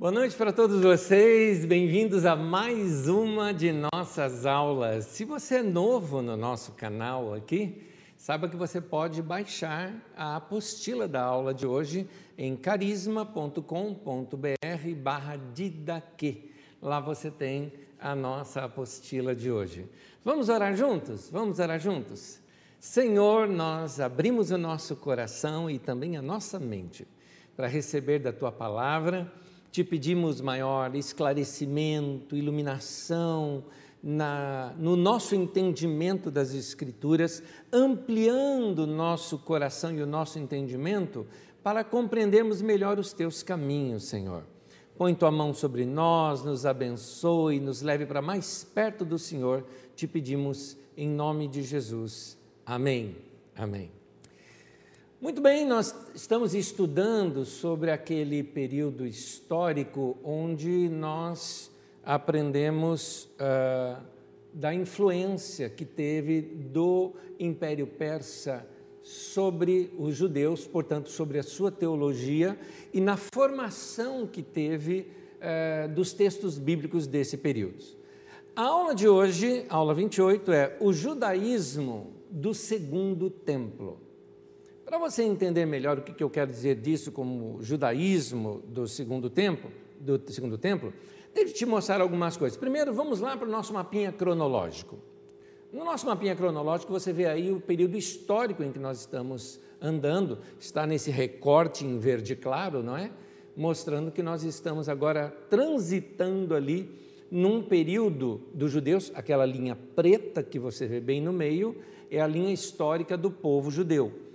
Boa noite para todos vocês, bem-vindos a mais uma de nossas aulas. Se você é novo no nosso canal aqui, saiba que você pode baixar a apostila da aula de hoje em carisma.com.br barra didaque. Lá você tem a nossa apostila de hoje. Vamos orar juntos? Vamos orar juntos? Senhor, nós abrimos o nosso coração e também a nossa mente para receber da tua palavra te pedimos maior esclarecimento, iluminação na, no nosso entendimento das Escrituras, ampliando nosso coração e o nosso entendimento para compreendermos melhor os teus caminhos, Senhor. Põe tua mão sobre nós, nos abençoe, nos leve para mais perto do Senhor, te pedimos em nome de Jesus. Amém. Amém. Muito bem, nós estamos estudando sobre aquele período histórico onde nós aprendemos uh, da influência que teve do Império Persa sobre os judeus, portanto, sobre a sua teologia e na formação que teve uh, dos textos bíblicos desse período. A aula de hoje, aula 28, é o judaísmo do segundo templo. Para você entender melhor o que eu quero dizer disso como judaísmo do segundo templo, do segundo templo, eu te mostrar algumas coisas. Primeiro, vamos lá para o nosso mapinha cronológico. No nosso mapinha cronológico, você vê aí o período histórico em que nós estamos andando, está nesse recorte em verde claro, não é? Mostrando que nós estamos agora transitando ali num período dos judeus, aquela linha preta que você vê bem no meio, é a linha histórica do povo judeu.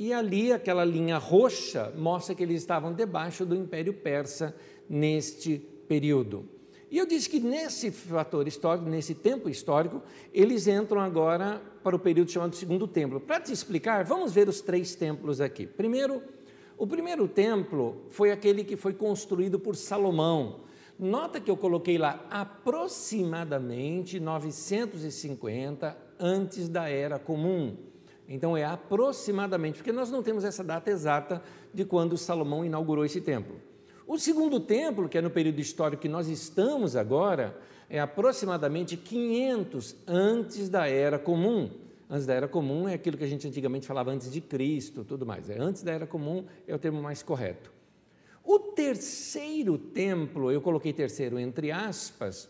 E ali, aquela linha roxa mostra que eles estavam debaixo do Império Persa neste período. E eu disse que nesse fator histórico, nesse tempo histórico, eles entram agora para o período chamado Segundo Templo. Para te explicar, vamos ver os três templos aqui. Primeiro, o primeiro templo foi aquele que foi construído por Salomão. Nota que eu coloquei lá aproximadamente 950 antes da Era Comum. Então é aproximadamente, porque nós não temos essa data exata de quando Salomão inaugurou esse templo. O segundo templo, que é no período histórico que nós estamos agora, é aproximadamente 500 antes da Era Comum. Antes da Era Comum é aquilo que a gente antigamente falava antes de Cristo, tudo mais. É antes da Era Comum é o termo mais correto. O terceiro templo, eu coloquei terceiro entre aspas,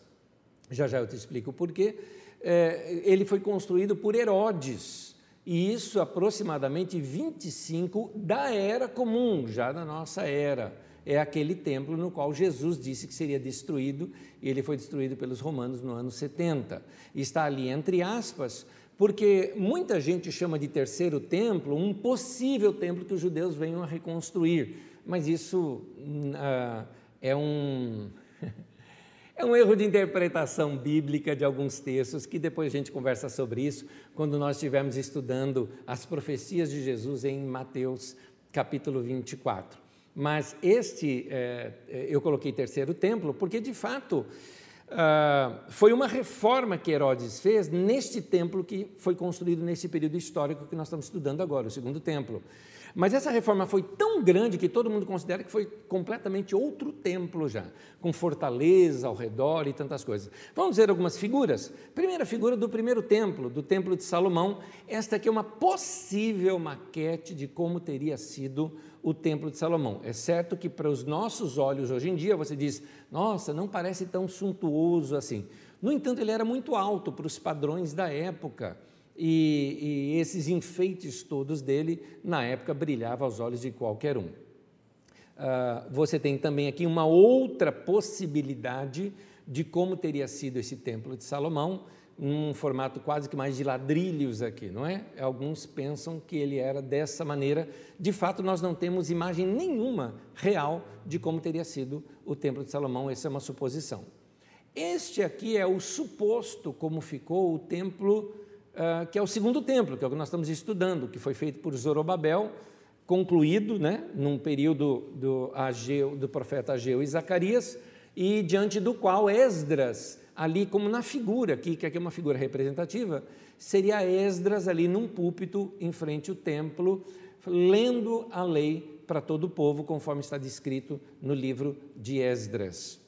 já já eu te explico o porquê, é, ele foi construído por Herodes e isso aproximadamente 25 da era comum, já da nossa era. É aquele templo no qual Jesus disse que seria destruído, e ele foi destruído pelos romanos no ano 70. Está ali entre aspas, porque muita gente chama de terceiro templo um possível templo que os judeus venham a reconstruir, mas isso uh, é um É um erro de interpretação bíblica de alguns textos, que depois a gente conversa sobre isso quando nós estivermos estudando as profecias de Jesus em Mateus capítulo 24. Mas este, é, eu coloquei terceiro templo, porque de fato ah, foi uma reforma que Herodes fez neste templo que foi construído nesse período histórico que nós estamos estudando agora, o segundo templo. Mas essa reforma foi tão grande que todo mundo considera que foi completamente outro templo já, com fortaleza ao redor e tantas coisas. Vamos ver algumas figuras? Primeira figura do primeiro templo, do Templo de Salomão. Esta aqui é uma possível maquete de como teria sido o Templo de Salomão. É certo que para os nossos olhos hoje em dia você diz, nossa, não parece tão suntuoso assim. No entanto, ele era muito alto para os padrões da época e, e esses enfeites todos dele, na época, brilhavam aos olhos de qualquer um. Uh, você tem também aqui uma outra possibilidade de como teria sido esse templo de Salomão, num formato quase que mais de ladrilhos aqui, não é? Alguns pensam que ele era dessa maneira. De fato, nós não temos imagem nenhuma real de como teria sido o templo de Salomão, essa é uma suposição. Este aqui é o suposto como ficou o templo uh, que é o segundo templo, que é o que nós estamos estudando, que foi feito por Zorobabel, concluído né, num período do, Ageu, do profeta Ageu e Zacarias, e diante do qual Esdras, ali como na figura, aqui, que aqui é uma figura representativa, seria Esdras ali num púlpito em frente ao templo, lendo a lei para todo o povo, conforme está descrito no livro de Esdras.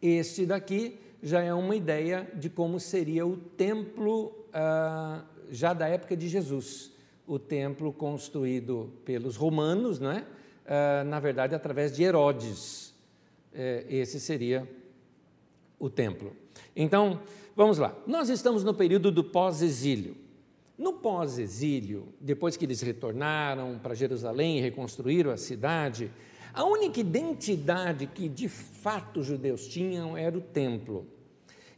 Este daqui já é uma ideia de como seria o templo ah, já da época de Jesus, o templo construído pelos romanos, não é? Ah, na verdade, através de Herodes. É, esse seria o templo. Então, vamos lá. Nós estamos no período do pós-exílio. No pós-exílio, depois que eles retornaram para Jerusalém e reconstruíram a cidade, a única identidade que de fato os judeus tinham era o templo.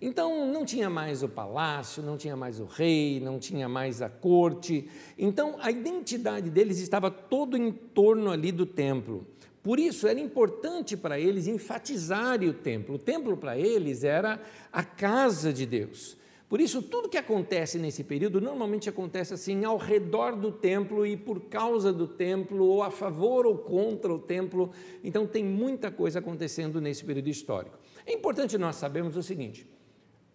Então não tinha mais o palácio, não tinha mais o rei, não tinha mais a corte. Então a identidade deles estava todo em torno ali do templo. Por isso era importante para eles enfatizarem o templo. O templo para eles era a casa de Deus. Por isso, tudo que acontece nesse período normalmente acontece assim ao redor do templo e por causa do templo, ou a favor ou contra o templo. Então, tem muita coisa acontecendo nesse período histórico. É importante nós sabermos o seguinte: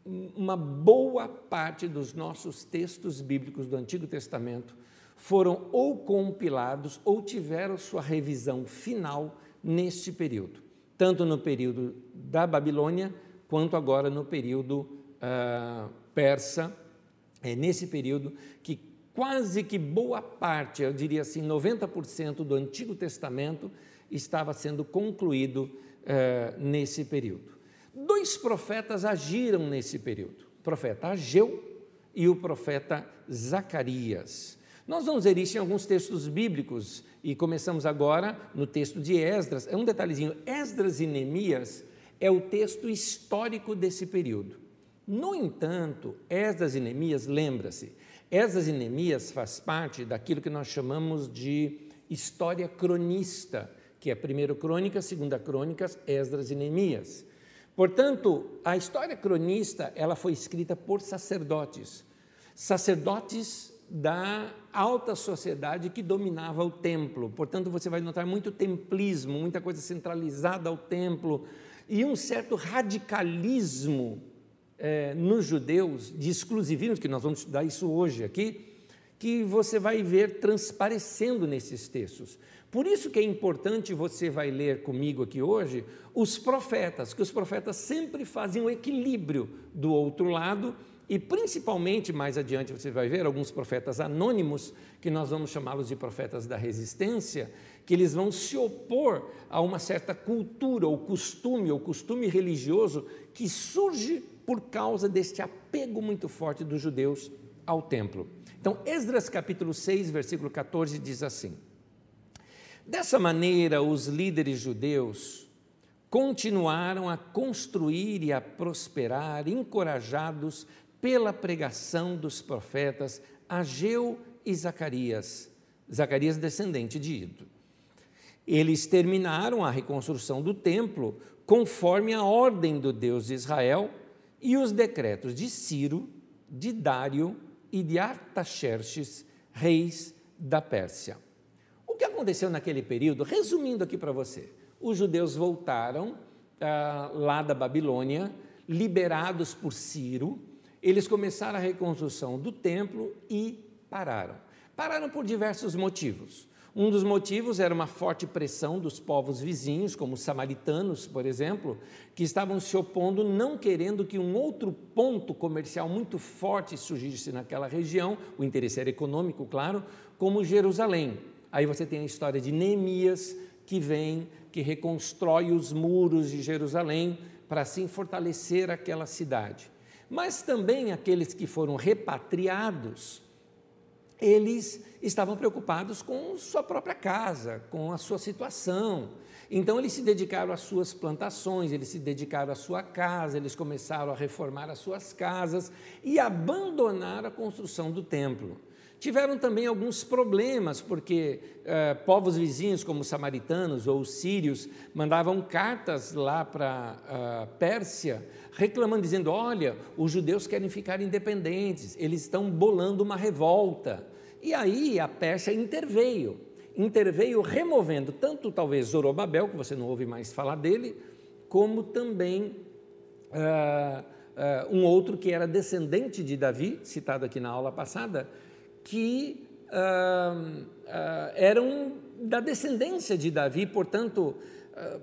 uma boa parte dos nossos textos bíblicos do Antigo Testamento foram ou compilados ou tiveram sua revisão final neste período, tanto no período da Babilônia quanto agora no período uh, persa. É nesse período que quase que boa parte, eu diria assim, 90% do Antigo Testamento estava sendo concluído uh, nesse período. Dois profetas agiram nesse período: o profeta Ageu e o profeta Zacarias. Nós vamos ver isso em alguns textos bíblicos e começamos agora no texto de Esdras. É um detalhezinho: Esdras e Neemias é o texto histórico desse período. No entanto, Esdras e Neemias, lembra-se, Esdras e Neemias faz parte daquilo que nós chamamos de história cronista, que é primeiro Crônicas, segunda Crônicas, Esdras e Neemias. Portanto, a história cronista ela foi escrita por sacerdotes, sacerdotes da alta sociedade que dominava o templo. Portanto, você vai notar muito templismo, muita coisa centralizada ao templo e um certo radicalismo é, nos judeus de exclusivismo, que nós vamos estudar isso hoje aqui, que você vai ver transparecendo nesses textos. Por isso que é importante você vai ler comigo aqui hoje os profetas, que os profetas sempre fazem um equilíbrio do outro lado e principalmente mais adiante você vai ver alguns profetas anônimos, que nós vamos chamá-los de profetas da resistência, que eles vão se opor a uma certa cultura ou costume ou costume religioso que surge por causa deste apego muito forte dos judeus ao templo. Então, Esdras capítulo 6, versículo 14 diz assim: Dessa maneira, os líderes judeus continuaram a construir e a prosperar, encorajados pela pregação dos profetas Ageu e Zacarias, Zacarias descendente de Ido. Eles terminaram a reconstrução do templo conforme a ordem do Deus de Israel e os decretos de Ciro, de Dário e de Artaxerxes, reis da Pérsia. Que aconteceu naquele período, resumindo aqui para você, os judeus voltaram ah, lá da Babilônia, liberados por Ciro, eles começaram a reconstrução do templo e pararam. Pararam por diversos motivos. Um dos motivos era uma forte pressão dos povos vizinhos, como os samaritanos, por exemplo, que estavam se opondo, não querendo que um outro ponto comercial muito forte surgisse naquela região, o interesse era econômico, claro, como Jerusalém. Aí você tem a história de Neemias, que vem, que reconstrói os muros de Jerusalém para assim fortalecer aquela cidade. Mas também aqueles que foram repatriados, eles estavam preocupados com sua própria casa, com a sua situação. Então eles se dedicaram às suas plantações, eles se dedicaram à sua casa, eles começaram a reformar as suas casas e abandonaram a construção do templo. Tiveram também alguns problemas, porque eh, povos vizinhos, como os samaritanos ou os sírios, mandavam cartas lá para a Pérsia, reclamando, dizendo: olha, os judeus querem ficar independentes, eles estão bolando uma revolta. E aí a Pérsia interveio, interveio removendo tanto talvez Zorobabel, que você não ouve mais falar dele, como também uh, uh, um outro que era descendente de Davi, citado aqui na aula passada, que uh, uh, eram da descendência de Davi, portanto, uh,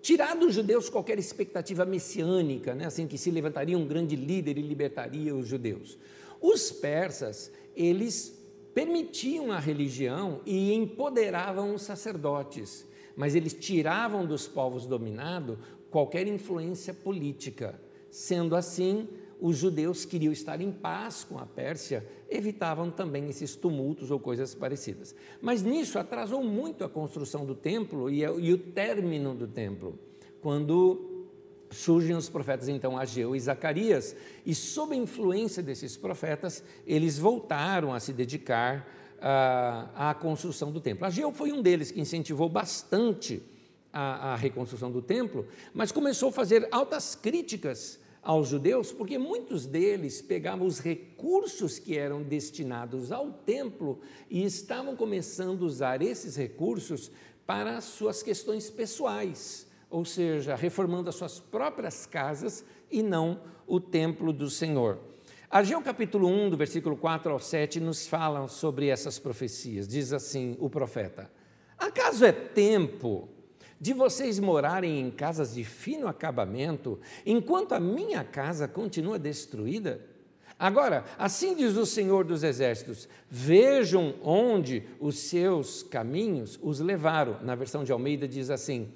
tirar dos judeus qualquer expectativa messiânica, né? assim que se levantaria um grande líder e libertaria os judeus. Os persas, eles permitiam a religião e empoderavam os sacerdotes, mas eles tiravam dos povos dominados qualquer influência política. Sendo assim, os judeus queriam estar em paz com a Pérsia, evitavam também esses tumultos ou coisas parecidas. Mas nisso atrasou muito a construção do templo e, e o término do templo, quando surgem os profetas então Ageu e Zacarias, e sob a influência desses profetas, eles voltaram a se dedicar à, à construção do templo. Ageu foi um deles que incentivou bastante a, a reconstrução do templo, mas começou a fazer altas críticas aos judeus, porque muitos deles pegavam os recursos que eram destinados ao templo e estavam começando a usar esses recursos para suas questões pessoais, ou seja, reformando as suas próprias casas e não o templo do Senhor. Ageu capítulo 1, do versículo 4 ao 7, nos fala sobre essas profecias. Diz assim o profeta: Acaso é tempo de vocês morarem em casas de fino acabamento, enquanto a minha casa continua destruída? Agora, assim diz o Senhor dos Exércitos: vejam onde os seus caminhos os levaram. Na versão de Almeida diz assim: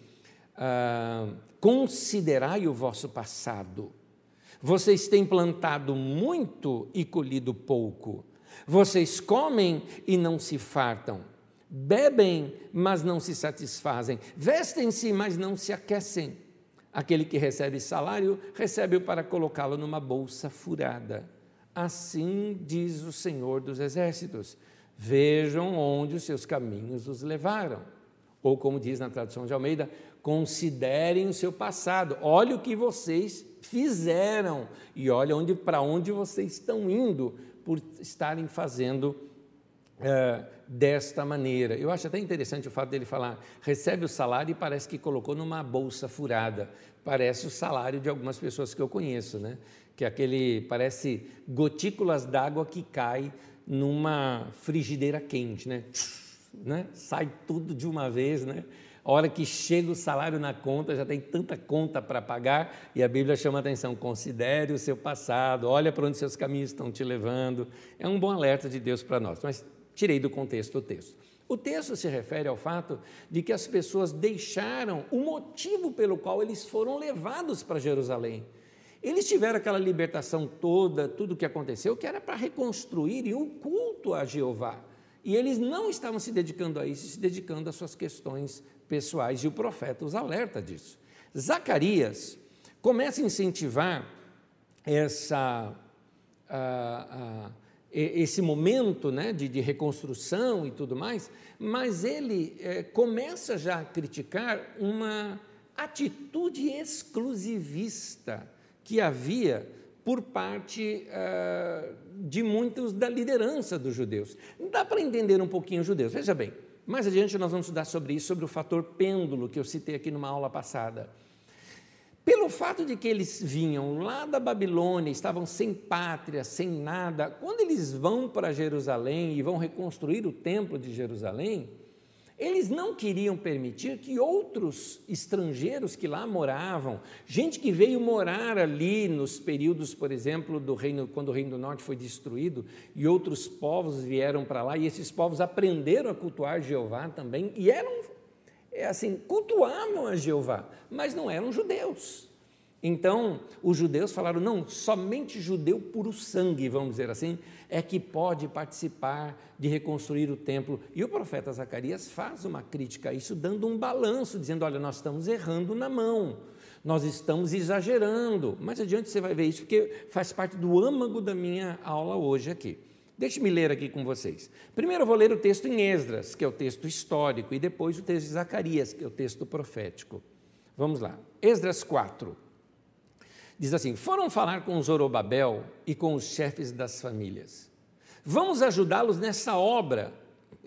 ah, considerai o vosso passado. Vocês têm plantado muito e colhido pouco. Vocês comem e não se fartam bebem, mas não se satisfazem, vestem-se, mas não se aquecem. Aquele que recebe salário, recebe-o para colocá-lo numa bolsa furada. Assim diz o Senhor dos Exércitos: vejam onde os seus caminhos os levaram. Ou, como diz na tradução de Almeida, considerem o seu passado, olhe o que vocês fizeram e olhe onde, para onde vocês estão indo por estarem fazendo é, desta maneira. Eu acho até interessante o fato dele falar, recebe o salário e parece que colocou numa bolsa furada. Parece o salário de algumas pessoas que eu conheço, né? Que é aquele, parece gotículas d'água que cai numa frigideira quente, né? né? Sai tudo de uma vez, né? A hora que chega o salário na conta, já tem tanta conta para pagar, e a Bíblia chama a atenção: considere o seu passado, olha para onde seus caminhos estão te levando. É um bom alerta de Deus para nós. Mas tirei do contexto o texto. O texto se refere ao fato de que as pessoas deixaram o motivo pelo qual eles foram levados para Jerusalém. Eles tiveram aquela libertação toda, tudo o que aconteceu, que era para reconstruir um culto a Jeová. E eles não estavam se dedicando a isso, se dedicando às suas questões pessoais, e o profeta os alerta disso. Zacarias começa a incentivar essa. Esse momento né, de, de, reconstrução e tudo mais, mas ele é, começa já a criticar uma atitude exclusivista que havia por parte uh, de muitos da liderança dos judeus. Dá para entender um pouquinho os judeus. Veja bem, mais adiante nós vamos estudar sobre isso, sobre o fator pêndulo que eu citei aqui numa aula passada. Pelo fato de que eles vinham lá da Babilônia, estavam sem pátria, sem nada, quando eles vão para Jerusalém e vão reconstruir o templo de Jerusalém, eles não queriam permitir que outros estrangeiros que lá moravam, gente que veio morar ali nos períodos, por exemplo, do reino, quando o reino do norte foi destruído, e outros povos vieram para lá, e esses povos aprenderam a cultuar Jeová também, e eram é assim, cultuavam a Jeová, mas não eram judeus. Então, os judeus falaram: não, somente judeu puro sangue, vamos dizer assim, é que pode participar de reconstruir o templo. E o profeta Zacarias faz uma crítica a isso, dando um balanço, dizendo: olha, nós estamos errando na mão, nós estamos exagerando. Mais adiante você vai ver isso, porque faz parte do âmago da minha aula hoje aqui. Deixe-me ler aqui com vocês. Primeiro eu vou ler o texto em Esdras, que é o texto histórico, e depois o texto de Zacarias, que é o texto profético. Vamos lá. Esdras 4. Diz assim: Foram falar com Zorobabel e com os chefes das famílias. Vamos ajudá-los nessa obra.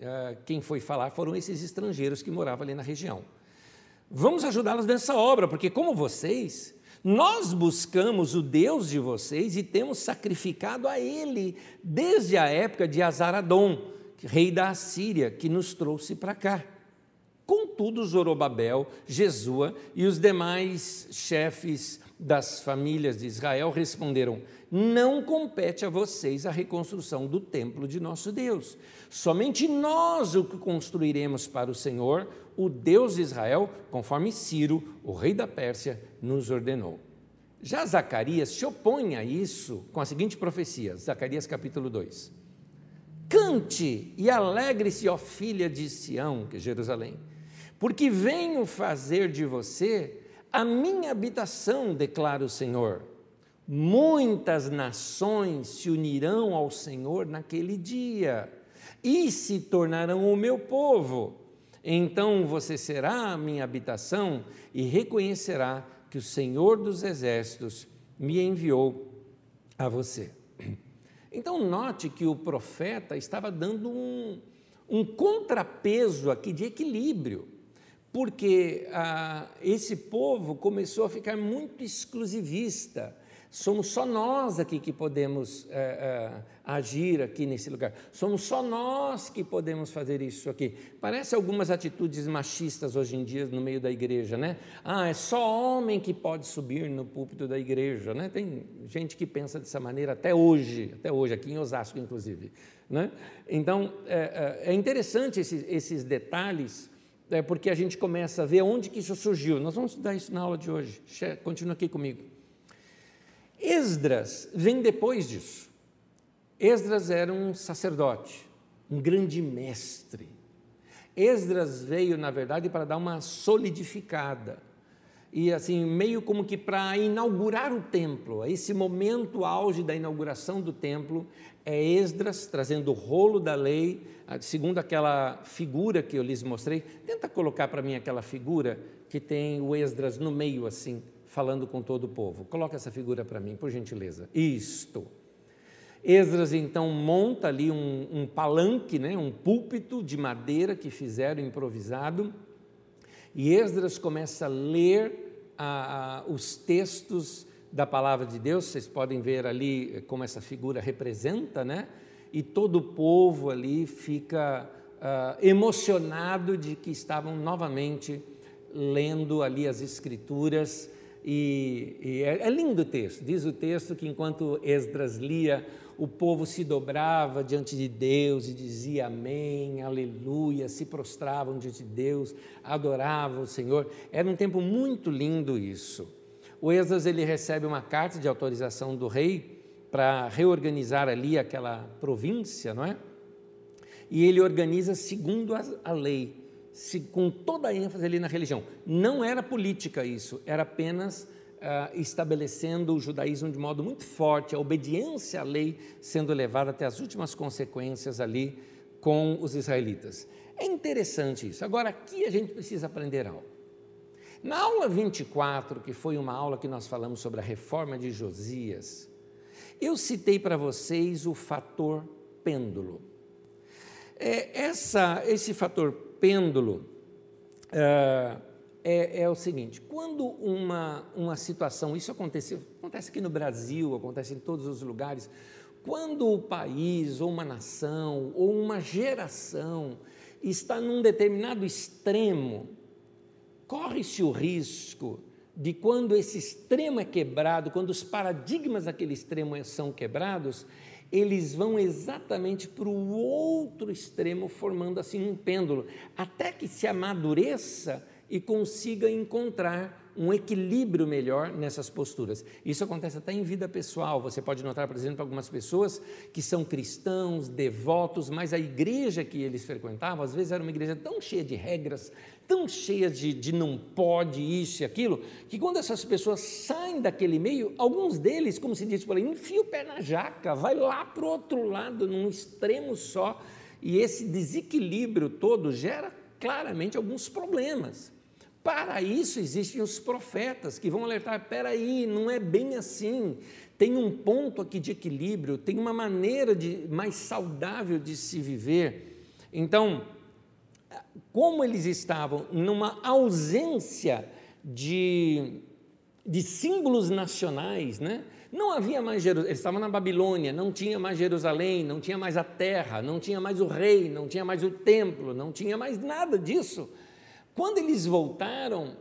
Ah, quem foi falar foram esses estrangeiros que moravam ali na região. Vamos ajudá-los nessa obra, porque como vocês, nós buscamos o Deus de vocês e temos sacrificado a Ele desde a época de Azaradom, rei da Assíria, que nos trouxe para cá. Contudo, Zorobabel, Jesua e os demais chefes das famílias de Israel responderam: Não compete a vocês a reconstrução do templo de nosso Deus. Somente nós o que construiremos para o Senhor, o Deus de Israel, conforme Ciro, o rei da Pérsia, nos ordenou. Já Zacarias se opõe a isso com a seguinte profecia, Zacarias capítulo 2. Cante e alegre-se, ó filha de Sião, que é Jerusalém porque venho fazer de você a minha habitação, declara o Senhor. Muitas nações se unirão ao Senhor naquele dia e se tornarão o meu povo. Então você será a minha habitação e reconhecerá que o Senhor dos Exércitos me enviou a você. Então, note que o profeta estava dando um, um contrapeso aqui de equilíbrio porque ah, esse povo começou a ficar muito exclusivista. Somos só nós aqui que podemos eh, eh, agir aqui nesse lugar. Somos só nós que podemos fazer isso aqui. Parece algumas atitudes machistas hoje em dia no meio da igreja, né? Ah, é só homem que pode subir no púlpito da igreja, né? Tem gente que pensa dessa maneira até hoje, até hoje aqui em Osasco, inclusive, né? Então é, é interessante esses, esses detalhes é porque a gente começa a ver onde que isso surgiu. Nós vamos estudar isso na aula de hoje. Continua aqui comigo. Esdras vem depois disso. Esdras era um sacerdote, um grande mestre. Esdras veio, na verdade, para dar uma solidificada e assim, meio como que para inaugurar o templo, esse momento auge da inauguração do templo, é Esdras trazendo o rolo da lei, segundo aquela figura que eu lhes mostrei. Tenta colocar para mim aquela figura que tem o Esdras no meio assim, falando com todo o povo. Coloca essa figura para mim, por gentileza. Isto. Esdras então monta ali um, um palanque, né, um púlpito de madeira que fizeram improvisado, e Esdras começa a ler a, a, os textos da palavra de Deus, vocês podem ver ali como essa figura representa, né? E todo o povo ali fica uh, emocionado de que estavam novamente lendo ali as Escrituras. E, e é, é lindo o texto, diz o texto que enquanto Esdras lia, o povo se dobrava diante de Deus e dizia amém, aleluia, se prostravam diante de Deus, adoravam o Senhor. Era um tempo muito lindo isso. O Esdras ele recebe uma carta de autorização do rei para reorganizar ali aquela província, não é? E ele organiza segundo a, a lei, se, com toda a ênfase ali na religião. Não era política isso, era apenas uh, estabelecendo o judaísmo de modo muito forte, a obediência à lei sendo levada até as últimas consequências ali com os israelitas. É interessante isso. Agora, aqui a gente precisa aprender algo. Na aula 24, que foi uma aula que nós falamos sobre a reforma de Josias, eu citei para vocês o fator pêndulo. É, essa, esse fator pêndulo uh, é, é, o seguinte: quando uma, uma situação, isso acontece, acontece aqui no Brasil, acontece em todos os lugares, quando o país, ou uma nação, ou uma geração está num determinado extremo, corre-se o risco de quando esse extremo é quebrado, quando os paradigmas daquele extremo são quebrados, eles vão exatamente para o outro extremo, formando assim um pêndulo, até que se amadureça e consiga encontrar um equilíbrio melhor nessas posturas. Isso acontece até em vida pessoal. Você pode notar, por exemplo, algumas pessoas que são cristãos, devotos, mas a igreja que eles frequentavam, às vezes era uma igreja tão cheia de regras, tão cheia de, de não pode isso e aquilo, que quando essas pessoas saem daquele meio, alguns deles, como se diz por aí, enfia o pé na jaca, vai lá para o outro lado, num extremo só, e esse desequilíbrio todo gera claramente alguns problemas. Para isso existem os profetas que vão alertar: espera aí, não é bem assim. Tem um ponto aqui de equilíbrio, tem uma maneira de, mais saudável de se viver. Então, como eles estavam numa ausência de, de símbolos nacionais, né? Não havia mais Jerusalém, eles estavam na Babilônia, não tinha mais Jerusalém, não tinha mais a terra, não tinha mais o rei, não tinha mais o templo, não tinha mais nada disso Quando eles voltaram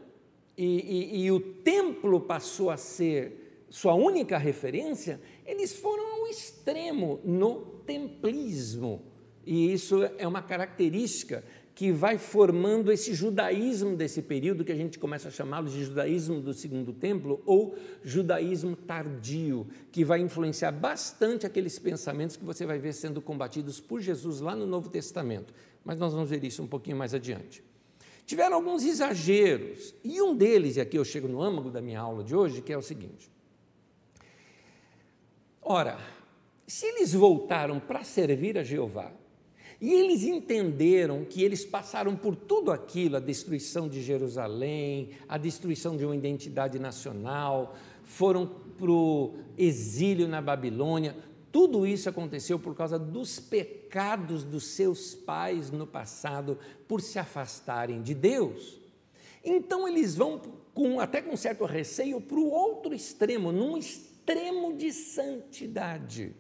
e, e, e o templo passou a ser sua única referência, eles foram ao extremo no templismo. E isso é uma característica que vai formando esse judaísmo desse período, que a gente começa a chamá-lo de judaísmo do segundo templo, ou judaísmo tardio, que vai influenciar bastante aqueles pensamentos que você vai ver sendo combatidos por Jesus lá no Novo Testamento. Mas nós vamos ver isso um pouquinho mais adiante. Tiveram alguns exageros, e um deles, e aqui eu chego no âmago da minha aula de hoje, que é o seguinte. Ora, se eles voltaram para servir a Jeová, e eles entenderam que eles passaram por tudo aquilo a destruição de Jerusalém, a destruição de uma identidade nacional, foram para o exílio na Babilônia. Tudo isso aconteceu por causa dos pecados dos seus pais no passado, por se afastarem de Deus. Então eles vão, com, até com certo receio, para o outro extremo, num extremo de santidade.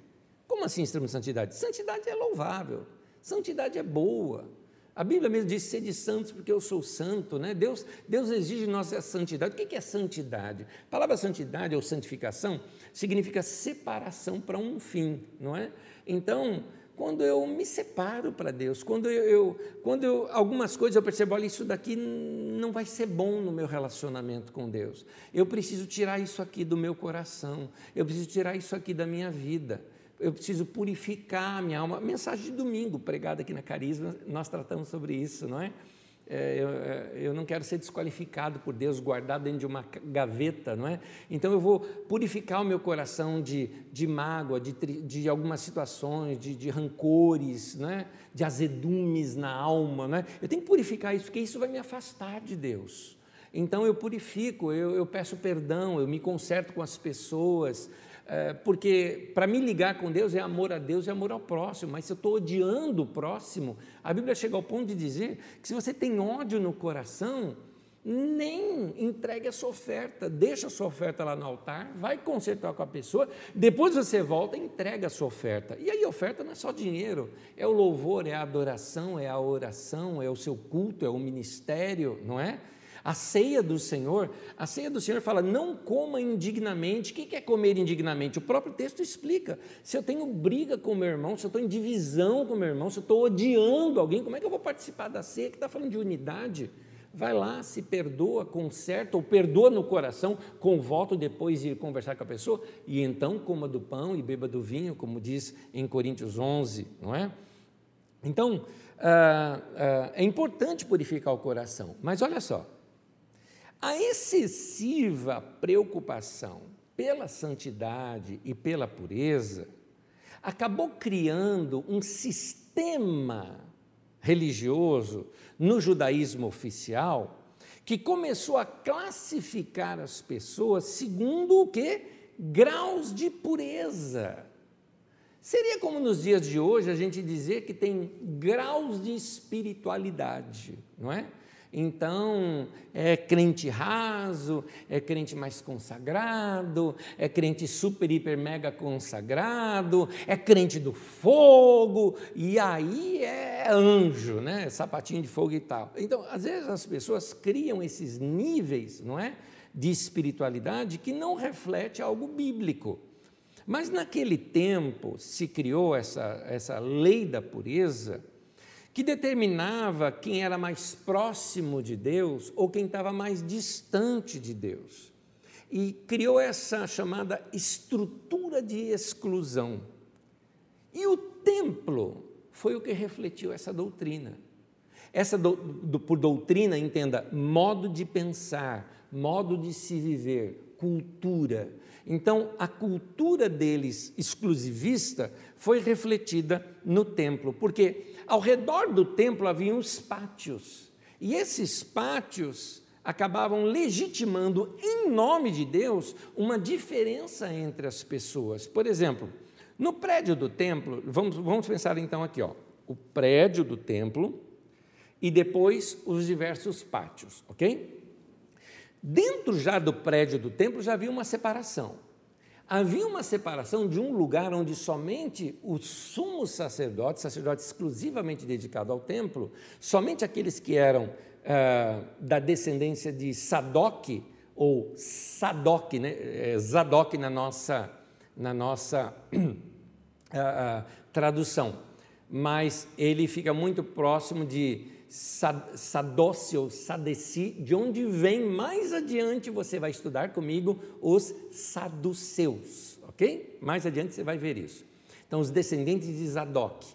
Como assim extremo de santidade? Santidade é louvável. Santidade é boa. A Bíblia mesmo diz: sede santos porque eu sou santo, né? Deus, Deus exige nossa santidade. O que é santidade? A palavra santidade ou santificação significa separação para um fim, não é? Então, quando eu me separo para Deus, quando eu, eu, quando eu, algumas coisas eu percebo, olha, isso daqui não vai ser bom no meu relacionamento com Deus. Eu preciso tirar isso aqui do meu coração, eu preciso tirar isso aqui da minha vida eu preciso purificar a minha alma. Mensagem de domingo, pregada aqui na Carisma, nós tratamos sobre isso, não é? é eu, é, eu, não quero ser desqualificado por Deus, guardado dentro de uma gaveta, não é? Então eu vou purificar o meu coração de, de mágoa, de, de algumas situações, de, de rancores, não é? de azedumes na alma, não é? Eu tenho que purificar isso, porque isso vai me afastar de Deus. Então eu purifico, eu, eu peço perdão, eu me conserto com as pessoas, é, porque para me ligar com Deus é amor a Deus e amor ao próximo, mas se eu estou odiando o próximo, a Bíblia chega ao ponto de dizer que se você tem ódio no coração, nem entregue a sua oferta, deixa a sua oferta lá no altar, vai consertar com a pessoa, depois você volta e entrega a sua oferta. E aí oferta não é só dinheiro, é o louvor, é a adoração, é a oração, é o seu culto, é o ministério, não é? A ceia do Senhor, a ceia do Senhor fala: não coma indignamente. O que é comer indignamente? O próprio texto explica. Se eu tenho briga com meu irmão, se eu estou em divisão com meu irmão, se eu estou odiando alguém, como é que eu vou participar da ceia que está falando de unidade? Vai lá, se perdoa, conserta, ou perdoa no coração, com voto depois de conversar com a pessoa, e então coma do pão e beba do vinho, como diz em Coríntios 11, não é? Então, ah, ah, é importante purificar o coração, mas olha só, a excessiva preocupação pela santidade e pela pureza acabou criando um sistema religioso no judaísmo oficial que começou a classificar as pessoas segundo o que? Graus de pureza. Seria como nos dias de hoje a gente dizer que tem graus de espiritualidade, não é? Então, é crente raso, é crente mais consagrado, é crente super, hiper, mega consagrado, é crente do fogo, e aí é anjo, né? Sapatinho de fogo e tal. Então, às vezes as pessoas criam esses níveis, não é? De espiritualidade que não reflete algo bíblico. Mas naquele tempo se criou essa, essa lei da pureza que determinava quem era mais próximo de Deus ou quem estava mais distante de Deus. E criou essa chamada estrutura de exclusão. E o templo foi o que refletiu essa doutrina. Essa do, do, por doutrina, entenda, modo de pensar, modo de se viver, cultura. Então, a cultura deles exclusivista foi refletida no templo, porque ao redor do templo haviam os pátios, e esses pátios acabavam legitimando, em nome de Deus, uma diferença entre as pessoas. Por exemplo, no prédio do templo, vamos, vamos pensar então aqui, ó, o prédio do templo e depois os diversos pátios, ok? Dentro já do prédio do templo já havia uma separação. Havia uma separação de um lugar onde somente os sumos sacerdotes, sacerdotes exclusivamente dedicados ao templo, somente aqueles que eram uh, da descendência de Sadoc, ou Sadoc, né? É, Zadok na nossa, na nossa uh, uh, tradução. Mas ele fica muito próximo de Sadoce ou Sadeci, de onde vem mais adiante você vai estudar comigo os saduceus, ok? Mais adiante você vai ver isso. Então, os descendentes de Zadok.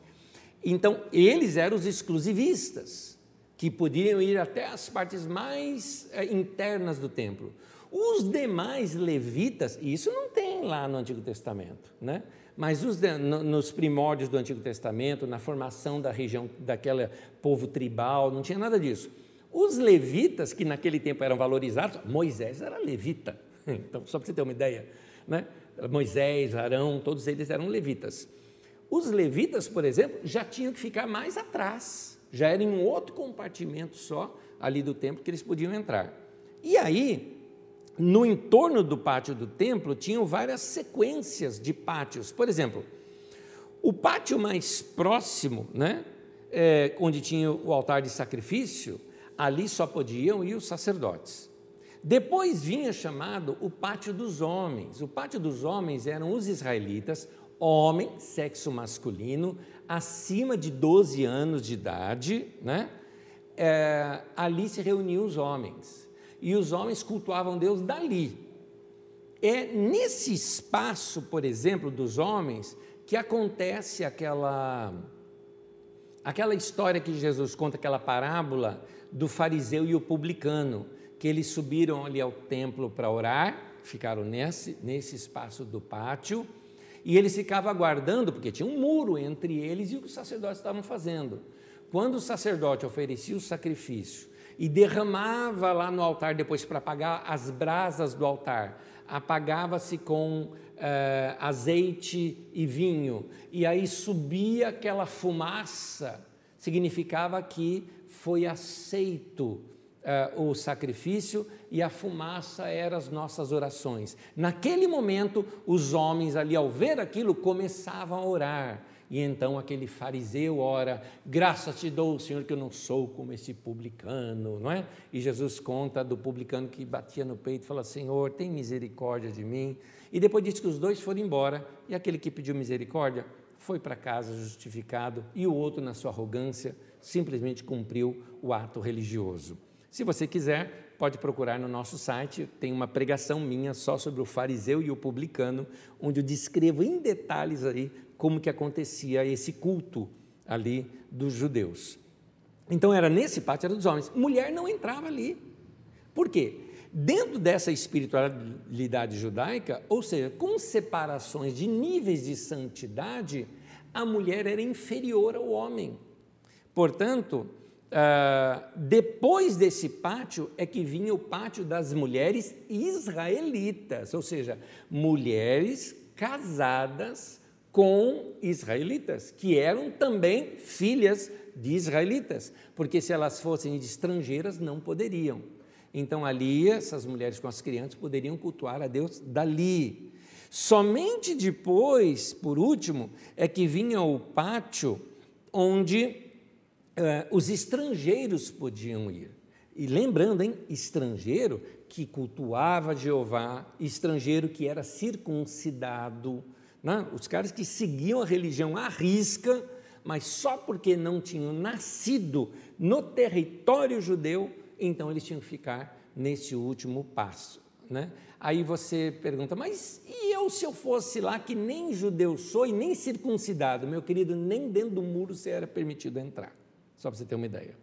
Então, eles eram os exclusivistas, que podiam ir até as partes mais é, internas do templo. Os demais levitas, isso não tem lá no Antigo Testamento, né? Mas os, no, nos primórdios do Antigo Testamento, na formação da região daquele povo tribal, não tinha nada disso. Os levitas, que naquele tempo eram valorizados, Moisés era levita, então, só para você ter uma ideia, né? Moisés, Arão, todos eles eram levitas. Os levitas, por exemplo, já tinham que ficar mais atrás, já era em um outro compartimento só ali do templo que eles podiam entrar. E aí, no entorno do pátio do templo, tinham várias sequências de pátios. Por exemplo, o pátio mais próximo, né, é, onde tinha o altar de sacrifício, ali só podiam ir os sacerdotes. Depois vinha chamado o pátio dos homens. O pátio dos homens eram os israelitas, homem, sexo masculino, acima de 12 anos de idade, né? É, ali se reuniam os homens. E os homens cultuavam Deus dali. É nesse espaço, por exemplo, dos homens, que acontece aquela, aquela história que Jesus conta, aquela parábola do fariseu e o publicano, que eles subiram ali ao templo para orar, ficaram nesse, nesse espaço do pátio, e eles ficavam aguardando, porque tinha um muro entre eles e o que os sacerdotes estavam fazendo. Quando o sacerdote oferecia o sacrifício e derramava lá no altar, depois para apagar as brasas do altar, apagava-se com eh, azeite e vinho, e aí subia aquela fumaça, significava que foi aceito uh, o sacrifício e a fumaça eram as nossas orações. Naquele momento, os homens ali, ao ver aquilo, começavam a orar. E então aquele fariseu ora: Graças te dou, Senhor, que eu não sou como esse publicano, não é? E Jesus conta do publicano que batia no peito e fala: Senhor, tem misericórdia de mim. E depois diz que os dois foram embora e aquele que pediu misericórdia foi para casa justificado e o outro, na sua arrogância, simplesmente cumpriu o ato religioso. Se você quiser, pode procurar no nosso site, tem uma pregação minha só sobre o fariseu e o publicano, onde eu descrevo em detalhes aí como que acontecia esse culto ali dos judeus. Então era nesse pátio, era dos homens. Mulher não entrava ali. Por quê? Dentro dessa espiritualidade judaica, ou seja, com separações de níveis de santidade, a mulher era inferior ao homem. Portanto, Uh, depois desse pátio é que vinha o pátio das mulheres israelitas, ou seja, mulheres casadas com israelitas, que eram também filhas de israelitas, porque se elas fossem de estrangeiras não poderiam. Então ali essas mulheres com as crianças poderiam cultuar a Deus dali. Somente depois, por último, é que vinha o pátio onde uh, os estrangeiros podiam ir. E lembrando, hein, estrangeiro que cultuava Jeová, estrangeiro que era circuncidado, né? os caras que seguiam a religião à risca, mas só porque não tinham nascido no território judeu, então eles tinham que ficar nesse último passo. Né? Aí você pergunta, mas e eu se eu fosse lá que nem judeu sou e nem circuncidado? Meu querido, nem dentro do muro você era permitido entrar só para você ter uma ideia.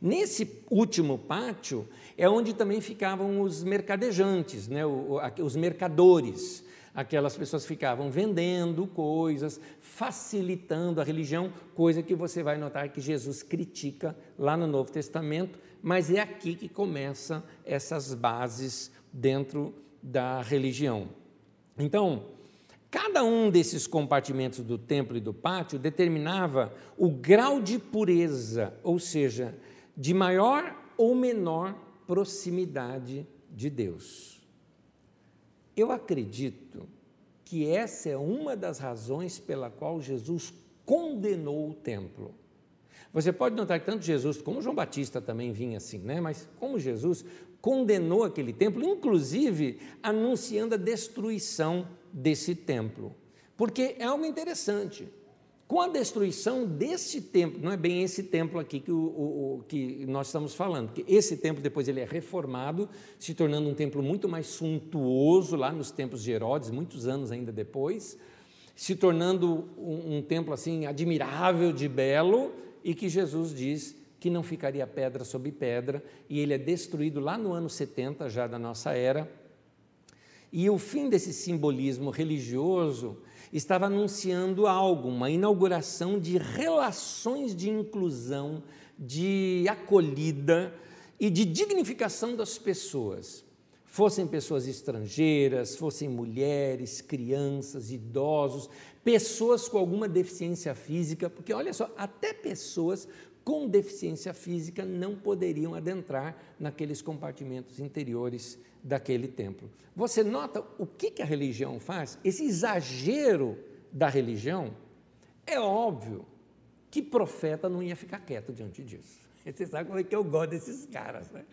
Nesse último pátio é onde também ficavam os mercadejantes, né, os mercadores, aquelas pessoas ficavam vendendo coisas, facilitando a religião, coisa que você vai notar que Jesus critica lá no Novo Testamento, mas é aqui que começam essas bases dentro da religião. Então, Cada um desses compartimentos do templo e do pátio determinava o grau de pureza, ou seja, de maior ou menor proximidade de Deus. Eu acredito que essa é uma das razões pela qual Jesus condenou o templo. Você pode notar que tanto Jesus como João Batista também vinha assim, né? Mas como Jesus condenou aquele templo, inclusive anunciando a destruição desse templo. Porque é algo interessante. Com a destruição desse templo, não é bem esse templo aqui que, o, o, que nós estamos falando, porque esse templo depois ele é reformado, se tornando um templo muito mais suntuoso lá nos tempos de Herodes, muitos anos ainda depois, se tornando um, um templo assim admirável de belo e que Jesus diz que não ficaria pedra sobre pedra, e ele é destruído lá no ano 70 já da nossa era. E o fim desse simbolismo religioso estava anunciando algo, uma inauguração de relações de inclusão, de acolhida e de dignificação das pessoas. Fossem pessoas estrangeiras, fossem mulheres, crianças, idosos, pessoas com alguma deficiência física, porque olha só, até pessoas com deficiência física não poderiam adentrar naqueles compartimentos interiores daquele templo. Você nota o que, que a religião faz? Esse exagero da religião, é óbvio que profeta não ia ficar quieto diante disso. Você sabe como é que eu gosto desses caras, né?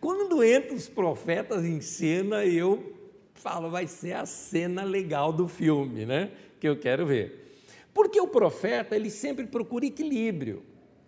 Quando entram os profetas em cena, eu falo, vai ser a cena legal do filme, né? Que eu quero ver. Porque o profeta, ele sempre procura equilíbrio.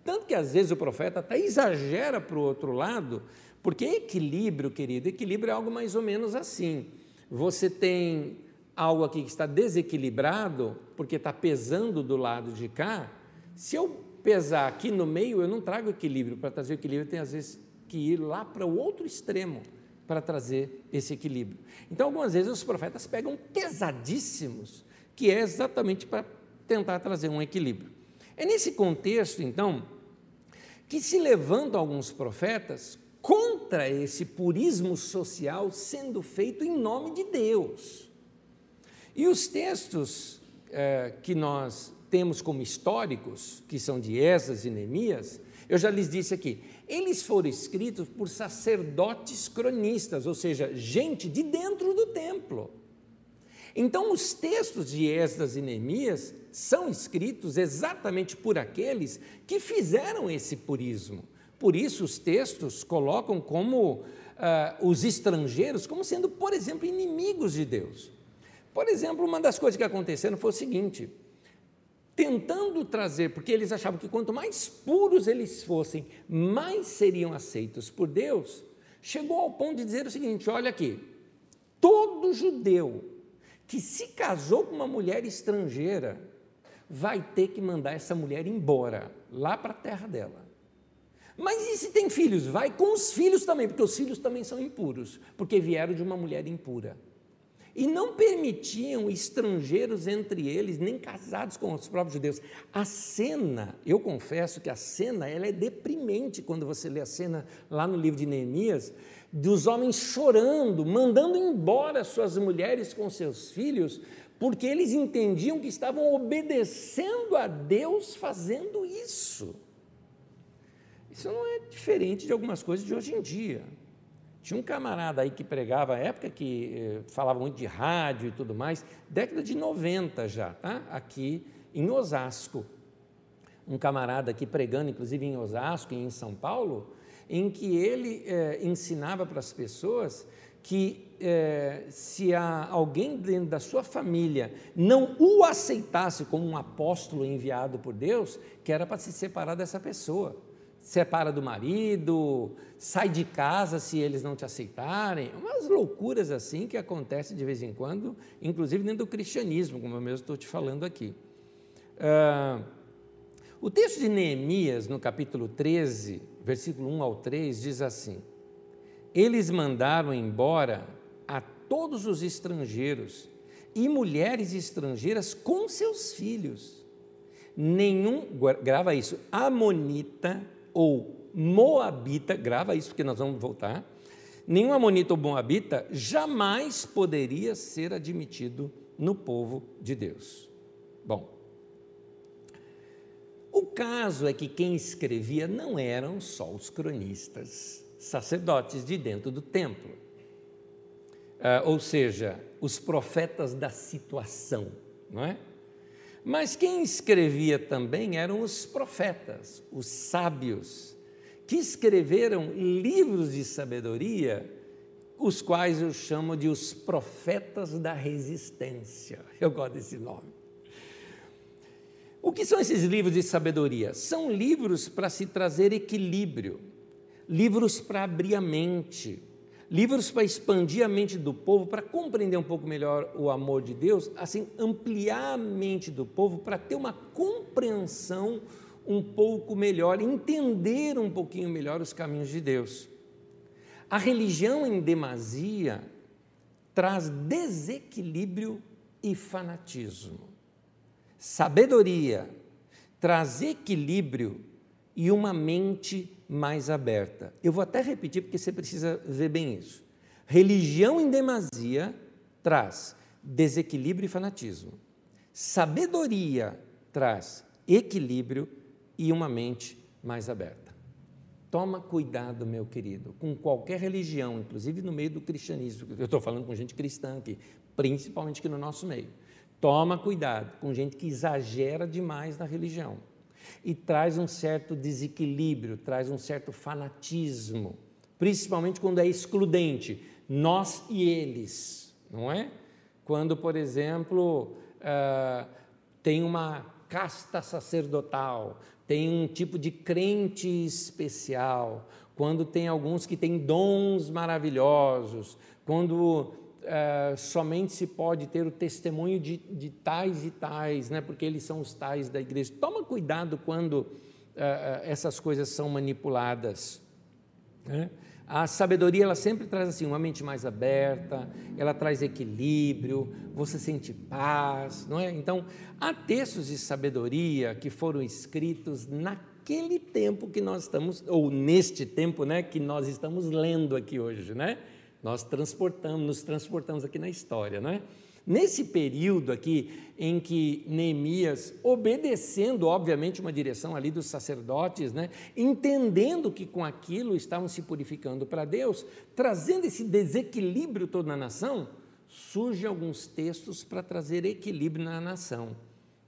Tanto que às vezes o profeta até exagera para o outro lado, porque equilíbrio, querido, equilíbrio é algo mais ou menos assim. Você tem algo aqui que está desequilibrado, porque está pesando do lado de cá. Se eu pesar aqui no meio, eu não trago equilíbrio. Para trazer equilíbrio, tem às vezes que ir lá para o outro extremo para trazer esse equilíbrio. Então, algumas vezes os profetas pegam pesadíssimos, que é exatamente para tentar trazer um equilíbrio. É nesse contexto, então, que se levantam alguns profetas contra esse purismo social sendo feito em nome de Deus. E os textos é, que nós temos como históricos, que são de Esas e Neemias, eu já lhes disse aqui, eles foram escritos por sacerdotes cronistas, ou seja, gente de dentro do templo. Então, os textos de Esdras e Neemias são escritos exatamente por aqueles que fizeram esse purismo. Por isso, os textos colocam como uh, os estrangeiros como sendo, por exemplo, inimigos de Deus. Por exemplo, uma das coisas que aconteceram foi o seguinte: tentando trazer, porque eles achavam que quanto mais puros eles fossem, mais seriam aceitos por Deus, chegou ao ponto de dizer o seguinte: olha aqui, todo judeu que se casou com uma mulher estrangeira, vai ter que mandar essa mulher embora, lá para a terra dela. Mas e se tem filhos? Vai com os filhos também, porque os filhos também são impuros, porque vieram de uma mulher impura. E não permitiam estrangeiros entre eles, nem casados com os próprios judeus. A cena, eu confesso que a cena ela é deprimente quando você lê a cena lá no livro de Neemias, dos homens chorando, mandando embora suas mulheres com seus filhos, porque eles entendiam que estavam obedecendo a Deus fazendo isso. Isso não é diferente de algumas coisas de hoje em dia. Tinha um camarada aí que pregava, a época que eh, falava muito de rádio e tudo mais, década de 90 já, tá? Aqui em Osasco. Um camarada aqui pregando, inclusive em Osasco e em São Paulo, em que ele eh, ensinava para as pessoas que é, se alguém dentro da sua família não o aceitasse como um apóstolo enviado por Deus, que era para se separar dessa pessoa. Separa do marido, sai de casa se eles não te aceitarem. Umas loucuras assim que acontecem de vez em quando, inclusive dentro do cristianismo, como eu mesmo estou te falando aqui. Ah, o texto de Neemias, no capítulo 13, versículo 1 ao 3, diz assim: eles mandaram embora a todos os estrangeiros e mulheres estrangeiras com seus filhos. Nenhum, grava isso, Amonita ou Moabita, grava isso porque nós vamos voltar. Nenhum Amonita ou Moabita jamais poderia ser admitido no povo de Deus. Bom, o caso é que quem escrevia não eram só os cronistas sacerdotes de dentro do templo. Uh, ou seja, os profetas da situação, não é? Mas quem escrevia também eram os profetas, os sábios, que escreveram livros de sabedoria, os quais eu chamo de os profetas da resistência. Eu gosto desse nome. O que são esses livros de sabedoria? São livros para se trazer equilíbrio, livros para abrir a mente, livros para expandir a mente do povo, para compreender um pouco melhor o amor de Deus, assim, ampliar a mente do povo para ter uma compreensão um pouco melhor, entender um pouquinho melhor os caminhos de Deus. A religião em demasia traz desequilíbrio e fanatismo. Sabedoria traz equilíbrio e uma mente mais aberta. Eu vou até repetir porque você precisa ver bem isso. Religião em demasia traz desequilíbrio e fanatismo. Sabedoria traz equilíbrio e uma mente mais aberta. Toma cuidado, meu querido, com qualquer religião, inclusive no meio do cristianismo. Eu estou falando com gente cristã aqui, principalmente aqui no nosso meio. Toma cuidado com gente que exagera demais na religião e traz um certo desequilíbrio, traz um certo fanatismo, principalmente quando é excludente, nós e eles, não é? Quando, por exemplo, uh, tem uma casta sacerdotal, tem um tipo de crente especial, quando tem alguns que têm dons maravilhosos, quando é, somente se pode ter o testemunho de, de, tais e tais, né, porque eles são os tais da igreja. Toma cuidado quando é, essas coisas são manipuladas. Né? A sabedoria ela sempre traz assim uma mente mais aberta, ela traz equilíbrio, você sente paz, não é? Então há textos de sabedoria que foram escritos naquele tempo que nós estamos ou neste tempo, né, que nós estamos lendo aqui hoje, né? Nós transportamos, nos transportamos aqui na história, não é? Nesse período aqui em que Neemias, obedecendo obviamente uma direção ali dos sacerdotes, né, entendendo que com aquilo estavam se purificando para Deus, trazendo esse desequilíbrio todo na nação, surgem alguns textos para trazer equilíbrio na nação.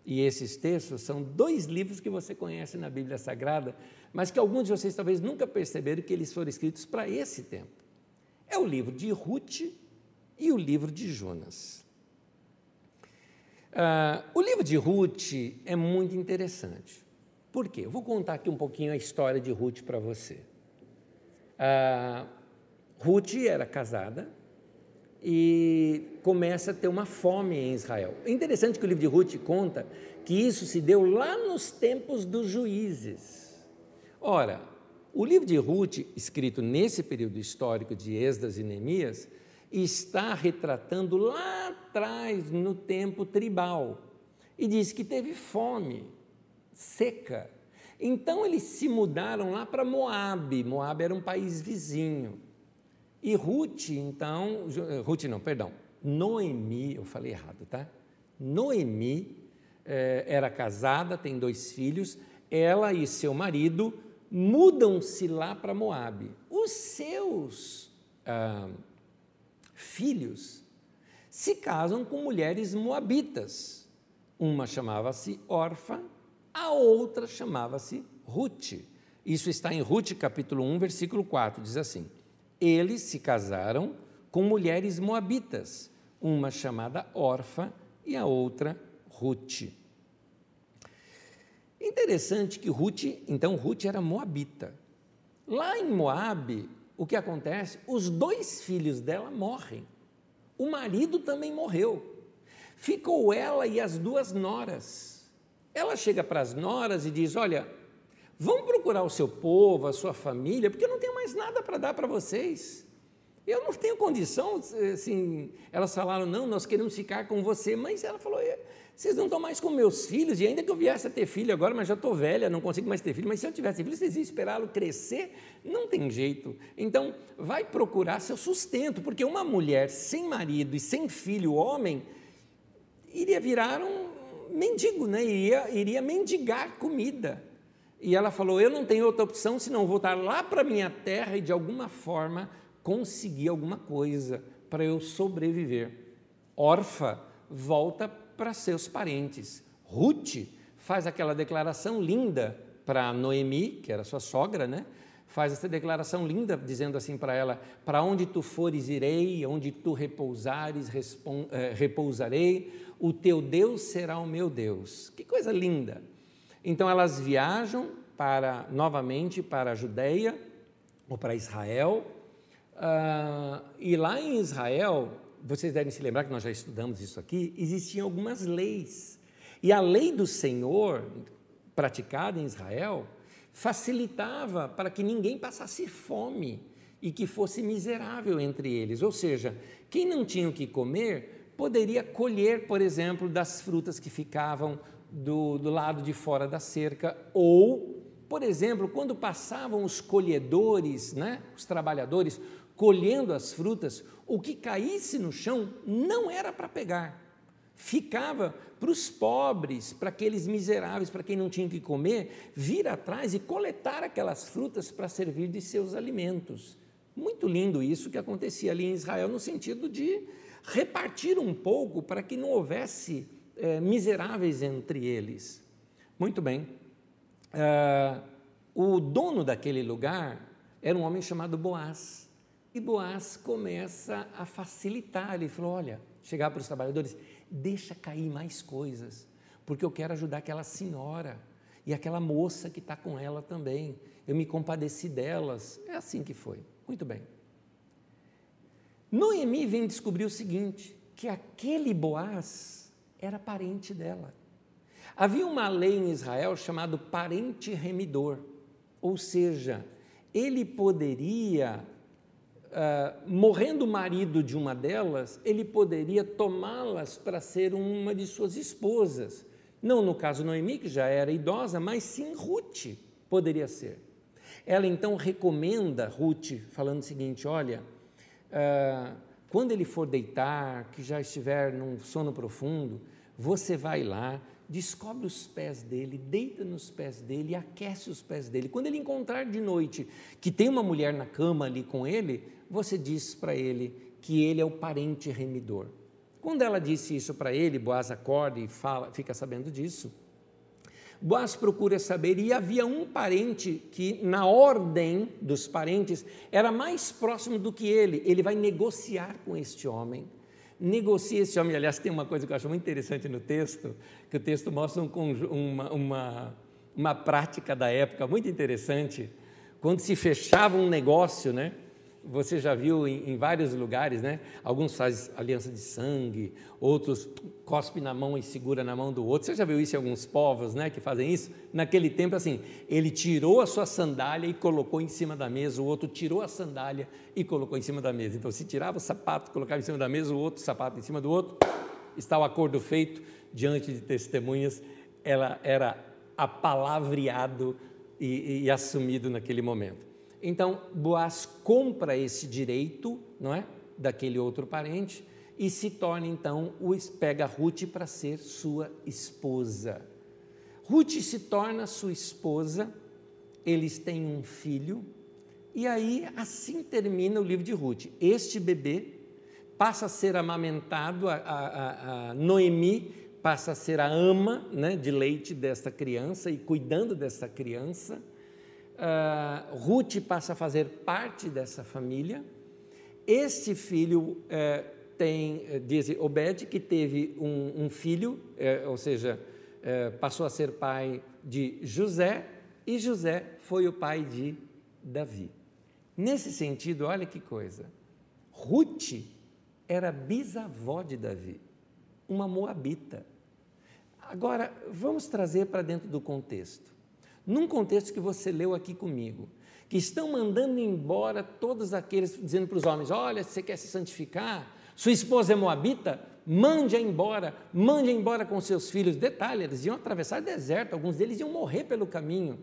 E esses textos são dois livros que você conhece na Bíblia Sagrada, mas que alguns de vocês talvez nunca perceberam que eles foram escritos para esse tempo é o livro de Ruth e o livro de Jonas. Uh, o livro de Ruth é muito interessante. Por quê? Eu vou contar aqui um pouquinho a história de Ruth para você. Uh, Ruth era casada e começa a ter uma fome em Israel. É interessante que o livro de Ruth conta que isso se deu lá nos tempos dos juízes. Ora, o livro de Ruth, escrito nesse período histórico de Esdras e Neemias, está retratando lá atrás, no tempo tribal, e diz que teve fome, seca. Então eles se mudaram lá para Moabe. Moabe era um país vizinho. E Ruth, então, Ruth não, perdão, Noemi, eu falei errado, tá? Noemi eh, era casada, tem dois filhos, ela e seu marido mudam-se lá para Moabe. Os seus ah, filhos se casam com mulheres moabitas. Uma chamava-se Orfa, a outra chamava-se Ruth. Isso está em Ruth capítulo 1, versículo 4, diz assim: Eles se casaram com mulheres moabitas, uma chamada Orfa e a outra Ruth. Interessante que Ruth, então Ruth era moabita. Lá em Moabe, o que acontece? Os dois filhos dela morrem. O marido também morreu. Ficou ela e as duas noras. Ela chega para as noras e diz: Olha, vão procurar o seu povo, a sua família, porque eu não tenho mais nada para dar para vocês. Eu não tenho condição, assim, elas falaram, não, nós queremos ficar com você, mas ela falou, vocês não estão mais com meus filhos, e ainda que eu viesse a ter filho agora, mas já estou velha, não consigo mais ter filho, mas se eu tivesse filho, vocês iam esperá-lo crescer? Não tem jeito. Então, vai procurar seu sustento, porque uma mulher sem marido e sem filho, homem, iria virar um mendigo, né? iria, iria mendigar comida. E ela falou: Eu não tenho outra opção senão voltar lá para minha terra e de alguma forma conseguir alguma coisa para eu sobreviver. Orfa volta para seus parentes. Ruth faz aquela declaração linda para Noemi, que era sua sogra, né? Faz essa declaração linda, dizendo assim para ela: Para onde tu fores, irei, onde tu repousares, eh, repousarei, o teu Deus será o meu Deus. Que coisa linda! Então elas viajam para novamente para a Judéia ou para Israel, uh, e lá em Israel, vocês devem se lembrar que nós já estudamos isso aqui, existiam algumas leis. E a lei do Senhor, praticada em Israel, facilitava para que ninguém passasse fome e que fosse miserável entre eles. Ou seja, quem não tinha o que comer poderia colher, por exemplo, das frutas que ficavam do, do lado de fora da cerca, ou, por exemplo, quando passavam os colhedores, né, os trabalhadores, colhendo as frutas, o que caísse no chão não era para pegar, ficava para os pobres, para aqueles miseráveis, para quem não tinha que comer, vir atrás e coletar aquelas frutas para servir de seus alimentos. Muito lindo isso que acontecia ali em Israel, no sentido de repartir um pouco para que não houvesse é, miseráveis entre eles. Muito bem. Uh, o dono daquele lugar era um homem chamado Boaz. E Boaz começa a facilitar. Ele falou: Olha, chegar para os trabalhadores, deixa cair mais coisas, porque eu quero ajudar aquela senhora e aquela moça que está com ela também. Eu me compadeci delas. É assim que foi. Muito bem. Noemi vem descobrir o seguinte: que aquele Boaz era parente dela. Havia uma lei em Israel chamado parente remidor, ou seja, ele poderia, uh, morrendo o marido de uma delas, ele poderia tomá-las para ser uma de suas esposas. Não no caso Noemi, que já era idosa, mas sim Ruth poderia ser. Ela então recomenda Ruth, falando o seguinte: olha, uh, quando ele for deitar, que já estiver num sono profundo, você vai lá, descobre os pés dele, deita nos pés dele, aquece os pés dele. Quando ele encontrar de noite que tem uma mulher na cama ali com ele, você diz para ele que ele é o parente remidor. Quando ela disse isso para ele, Boaz acorda e fala, fica sabendo disso. Boaz procura saber, e havia um parente que, na ordem dos parentes, era mais próximo do que ele. Ele vai negociar com este homem. Negocia esse homem. Aliás, tem uma coisa que eu acho muito interessante no texto, que o texto mostra um, uma, uma, uma prática da época muito interessante. Quando se fechava um negócio, né? Você já viu em, em, vários lugares, né? Alguns fazem aliança de sangue, outros cospe na mão e segura na mão do outro. Você já viu isso em alguns povos, né? Que fazem isso? Naquele tempo, assim, ele tirou a sua sandália e colocou em cima da mesa, o outro tirou a sandália e colocou em cima da mesa. Então, se tirava o sapato, colocava em cima da mesa, o outro sapato em cima do outro, está o acordo feito diante de testemunhas. Ela era apalavreado e, e, e assumido naquele momento. Então, Boaz compra esse direito, não é? Daquele outro parente e se torna então, pega Ruth para ser sua esposa. Ruth se torna sua esposa, eles têm um filho, e aí assim termina o livro de Ruth. Este bebê passa a ser amamentado, a, a, a Noemi passa a ser a ama né, de leite desta criança e cuidando dessa criança uh, Ruth passa a fazer parte dessa família. Este filho uh, tem, eh, diz Obed, que teve um, um filho, uh, ou seja, passou a ser pai de José, e José foi o pai de Davi. Nesse sentido, olha que coisa. Ruth era bisavó de Davi, uma moabita. Agora, vamos trazer para dentro do contexto num contexto que você leu aqui comigo, que estão mandando embora todos aqueles, dizendo para os homens: olha, se você quer se santificar, sua esposa é moabita, mande-a embora, mande-a embora com seus filhos. Detalhe, eles iam atravessar deserto, alguns deles iam morrer pelo caminho.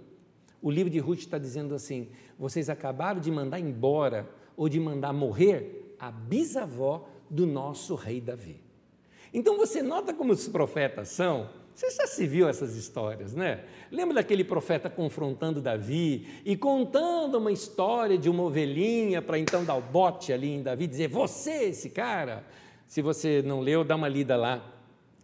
O livro de Ruth está dizendo assim: vocês acabaram de mandar embora ou de mandar morrer a bisavó do nosso rei Davi. Então você nota como os profetas são você já se viu essas histórias, né? Lembra daquele profeta confrontando Davi e contando uma história de uma ovelhinha para então dar o bote ali em Davi, dizer: Você, esse cara. Se você não leu, dá uma lida lá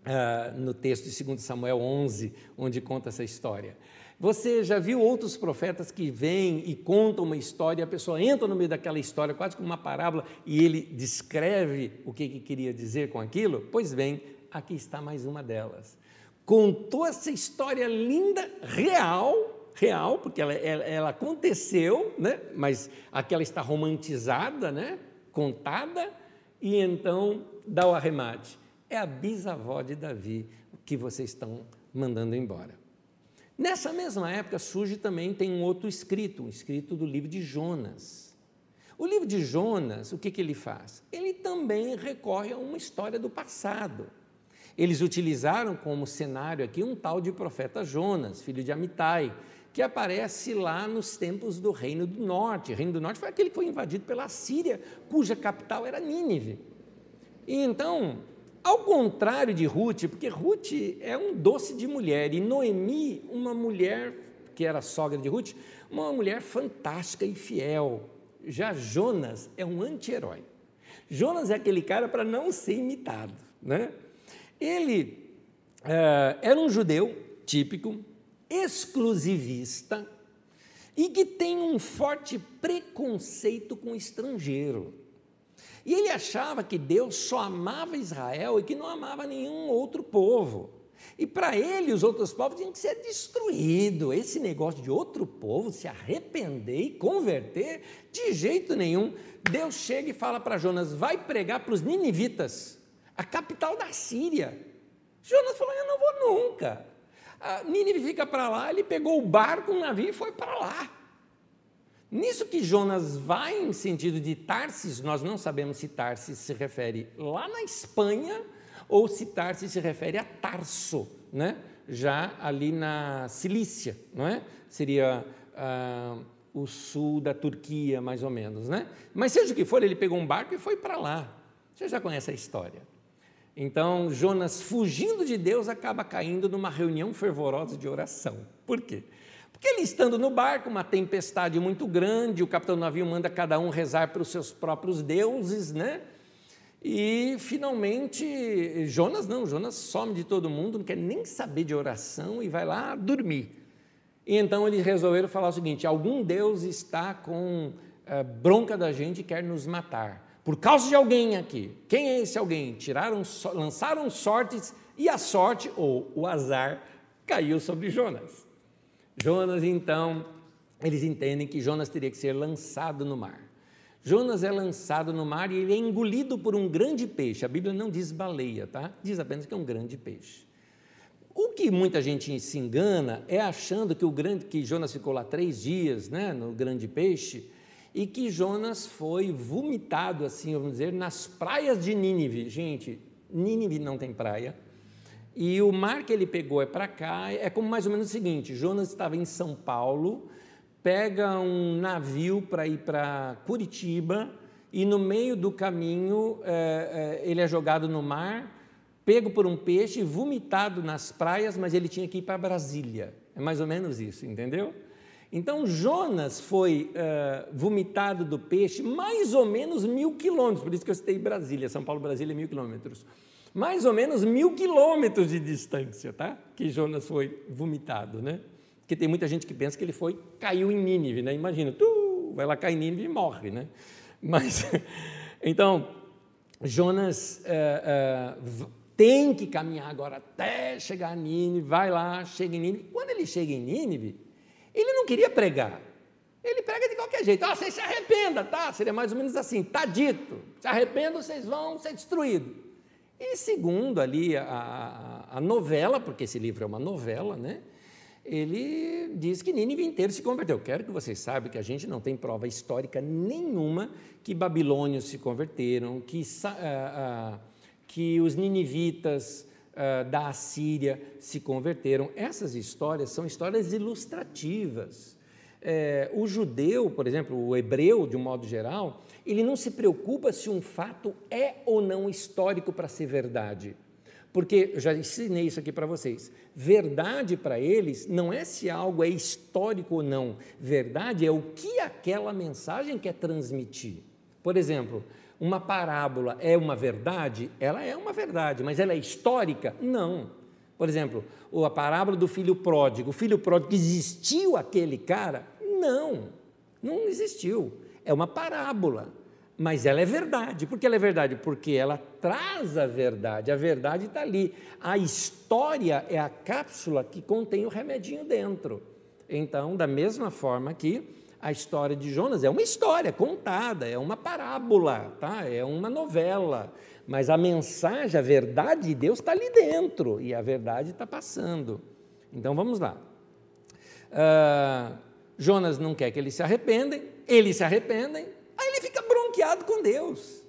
uh, no texto de 2 Samuel 11, onde conta essa história. Você já viu outros profetas que vêm e contam uma história, a pessoa entra no meio daquela história, quase como uma parábola, e ele descreve o que, que queria dizer com aquilo? Pois bem, aqui está mais uma delas. Contou essa história linda, real, real, porque ela, ela, ela aconteceu, né? mas aqui ela está romantizada, né? contada, e então dá o arremate. É a bisavó de Davi que vocês estão mandando embora. Nessa mesma época surge também tem um outro escrito, um escrito do livro de Jonas. O livro de Jonas, o que, que ele faz? Ele também recorre a uma história do passado. Eles utilizaram como cenário aqui um tal de profeta Jonas, filho de Amitai, que aparece lá nos tempos do Reino do Norte. O Reino do Norte foi aquele que foi invadido pela Síria, cuja capital era Nínive. E então, ao contrário de Ruth, porque Ruth é um doce de mulher e Noemi, uma mulher que era sogra de Ruth, uma mulher fantástica e fiel. Já Jonas é um anti-herói. Jonas é aquele cara para não ser imitado. Né? Ele uh, era um judeu típico, exclusivista e que tem um forte preconceito com o estrangeiro. E ele achava que Deus só amava Israel e que não amava nenhum outro povo. E para ele, os outros povos tinham que ser destruídos. Esse negócio de outro povo se arrepender e converter, de jeito nenhum. Deus chega e fala para Jonas: vai pregar para os ninivitas, a capital da Síria. Jonas falou: eu não vou nunca. A Nínive fica para lá, ele pegou o barco, o navio e foi para lá. Nisso que Jonas vai em sentido de Tarsis, nós não sabemos se Tarsis se refere lá na Espanha ou se Tarsis se refere a Tarso, né? já ali na Cilícia, não é? Seria ah, o sul da Turquia, mais ou menos. Né? Mas seja o que for, ele pegou um barco e foi para lá. Você já conhece a história. Então, Jonas, fugindo de Deus, acaba caindo numa reunião fervorosa de oração. Por quê? Porque ele estando no barco, uma tempestade muito grande, o capitão do navio manda cada um rezar para os seus próprios deuses, né? E finalmente, Jonas não, Jonas some de todo mundo, não quer nem saber de oração e vai lá dormir. E então eles resolveram falar o seguinte: algum Deus está com uh, bronca da gente e quer nos matar. Por causa de alguém aqui. Quem é esse alguém? Tiraram, lançaram sortes e a sorte, ou o azar, caiu sobre Jonas. Jonas, então, eles entendem que Jonas teria que ser lançado no mar. Jonas é lançado no mar e ele é engolido por um grande peixe. A Bíblia não diz baleia, tá? Diz apenas que é um grande peixe. O que muita gente se engana é achando que o grande, que Jonas ficou lá três dias, né, no grande peixe, e que Jonas foi vomitado, assim, vamos dizer, nas praias de Nínive. Gente, Nínive não tem praia. E o mar que ele pegou é para cá, é como mais ou menos o seguinte: Jonas estava em São Paulo, pega um navio para ir para Curitiba, e no meio do caminho é, é, ele é jogado no mar, pego por um peixe, vomitado nas praias, mas ele tinha que ir para Brasília. É mais ou menos isso, entendeu? Então Jonas foi uh, vomitado do peixe mais ou menos mil quilômetros, por isso que eu citei Brasília, São Paulo, Brasília, mil quilômetros mais ou menos mil quilômetros de distância, tá? Que Jonas foi vomitado, né? Porque tem muita gente que pensa que ele foi, caiu em Nínive, né? Imagina, tu vai lá cair em Nínive e morre, né? Mas, então, Jonas é, é, tem que caminhar agora até chegar a Nínive, vai lá, chega em Nínive. Quando ele chega em Nínive, ele não queria pregar. Ele prega de qualquer jeito. Ah, vocês se arrependam, tá? Seria mais ou menos assim, tá dito. Se arrependam, vocês vão ser destruídos. E segundo ali a, a, a, novela, porque esse livro é uma novela, né? ele diz que Nínive inteiro se converteu. Quero que vocês saibam que a gente não tem prova histórica nenhuma que babilônios se converteram, que, uh, uh, que os ninivitas uh, da Assíria se converteram. Essas histórias são histórias ilustrativas. É, o judeu, por exemplo, o hebreu, de um modo geral, ele não se preocupa se um fato é ou não histórico para ser verdade. Porque eu já ensinei isso aqui para vocês. Verdade para eles não é se algo é histórico ou não. Verdade é o que aquela mensagem quer transmitir. Por exemplo, uma parábola é uma verdade? Ela é uma verdade, mas ela é histórica? Não. Por exemplo, a parábola do filho pródigo. O filho pródigo existiu aquele cara? Não, não existiu. É uma parábola, mas ela é verdade. Por que ela é verdade? Porque ela traz a verdade. A verdade está ali. A história é a cápsula que contém o remedinho dentro. Então, da mesma forma que a história de Jonas é uma história contada, é uma parábola, tá? é uma novela, mas a mensagem, a verdade de Deus está ali dentro e a verdade está passando. Então vamos lá. Uh, Jonas não quer que eles se arrependem, eles se arrependem, aí ele fica bronqueado com Deus.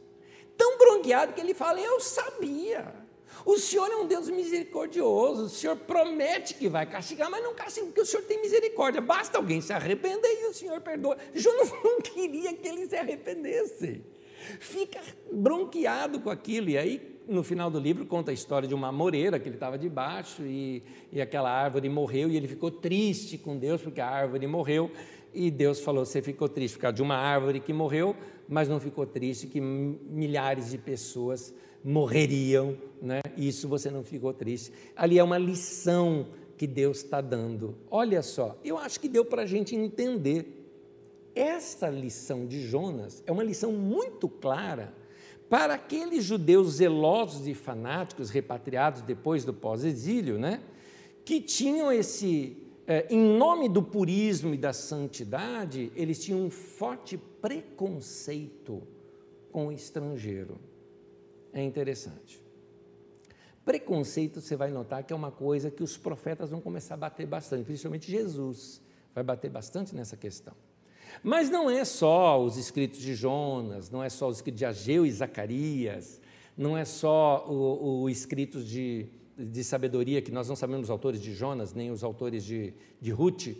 Tão bronqueado que ele fala: Eu sabia. O Senhor é um Deus misericordioso, o Senhor promete que vai castigar, mas não castiga porque o Senhor tem misericórdia. Basta alguém se arrepender e o Senhor perdoa. Jonas não queria que ele se arrependesse. Fica bronqueado com aquilo, e aí no final do livro conta a história de uma moreira que ele estava debaixo e, e aquela árvore morreu e ele ficou triste com Deus porque a árvore morreu e Deus falou: Você ficou triste por causa de uma árvore que morreu, mas não ficou triste que milhares de pessoas morreriam, né? Isso você não ficou triste. Ali é uma lição que Deus está dando. Olha só, eu acho que deu para a gente entender. Essa lição de Jonas é uma lição muito clara para aqueles judeus zelosos e fanáticos repatriados depois do pós-exílio, né? Que tinham esse, é, em nome do purismo e da santidade, eles tinham um forte preconceito com o estrangeiro é interessante. Preconceito, você vai notar que é uma coisa que os profetas vão começar a bater bastante, principalmente Jesus vai bater bastante nessa questão. Mas não é só os escritos de Jonas, não é só os escritos de Ageu e Zacarias, não é só os escritos de, de sabedoria, que nós não sabemos os autores de Jonas, nem os autores de, de Ruth,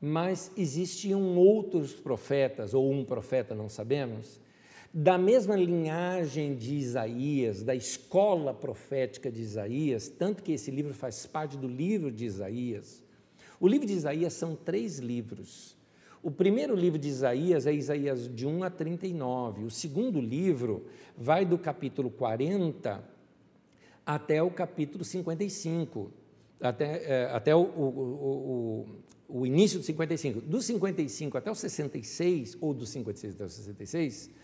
mas existiam outros profetas, ou um profeta, não sabemos, da mesma linhagem de Isaías, da escola profética de Isaías, tanto que esse livro faz parte do livro de Isaías. O livro de Isaías são três livros. O primeiro livro de Isaías é Isaías de 1 a 39. O segundo livro vai do capítulo 40 até o capítulo 55, até, é, até o, o, o, o início do 55. Do 55 até o 66, ou do 56 até o 66,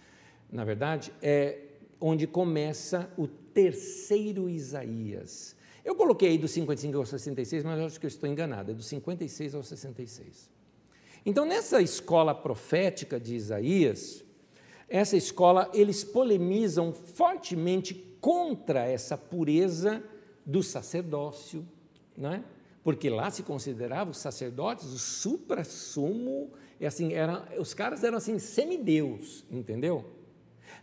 na verdade, é onde começa o terceiro Isaías. Eu coloquei aí do 55 ao 66, mas eu acho que eu estou enganado, é do 56 ao 66. Então, nessa escola profética de Isaías, essa escola, eles polemizam fortemente contra essa pureza do sacerdócio, né? porque lá se consideravam os sacerdotes o supra-sumo, assim, era, os caras eram assim, semideus, entendeu?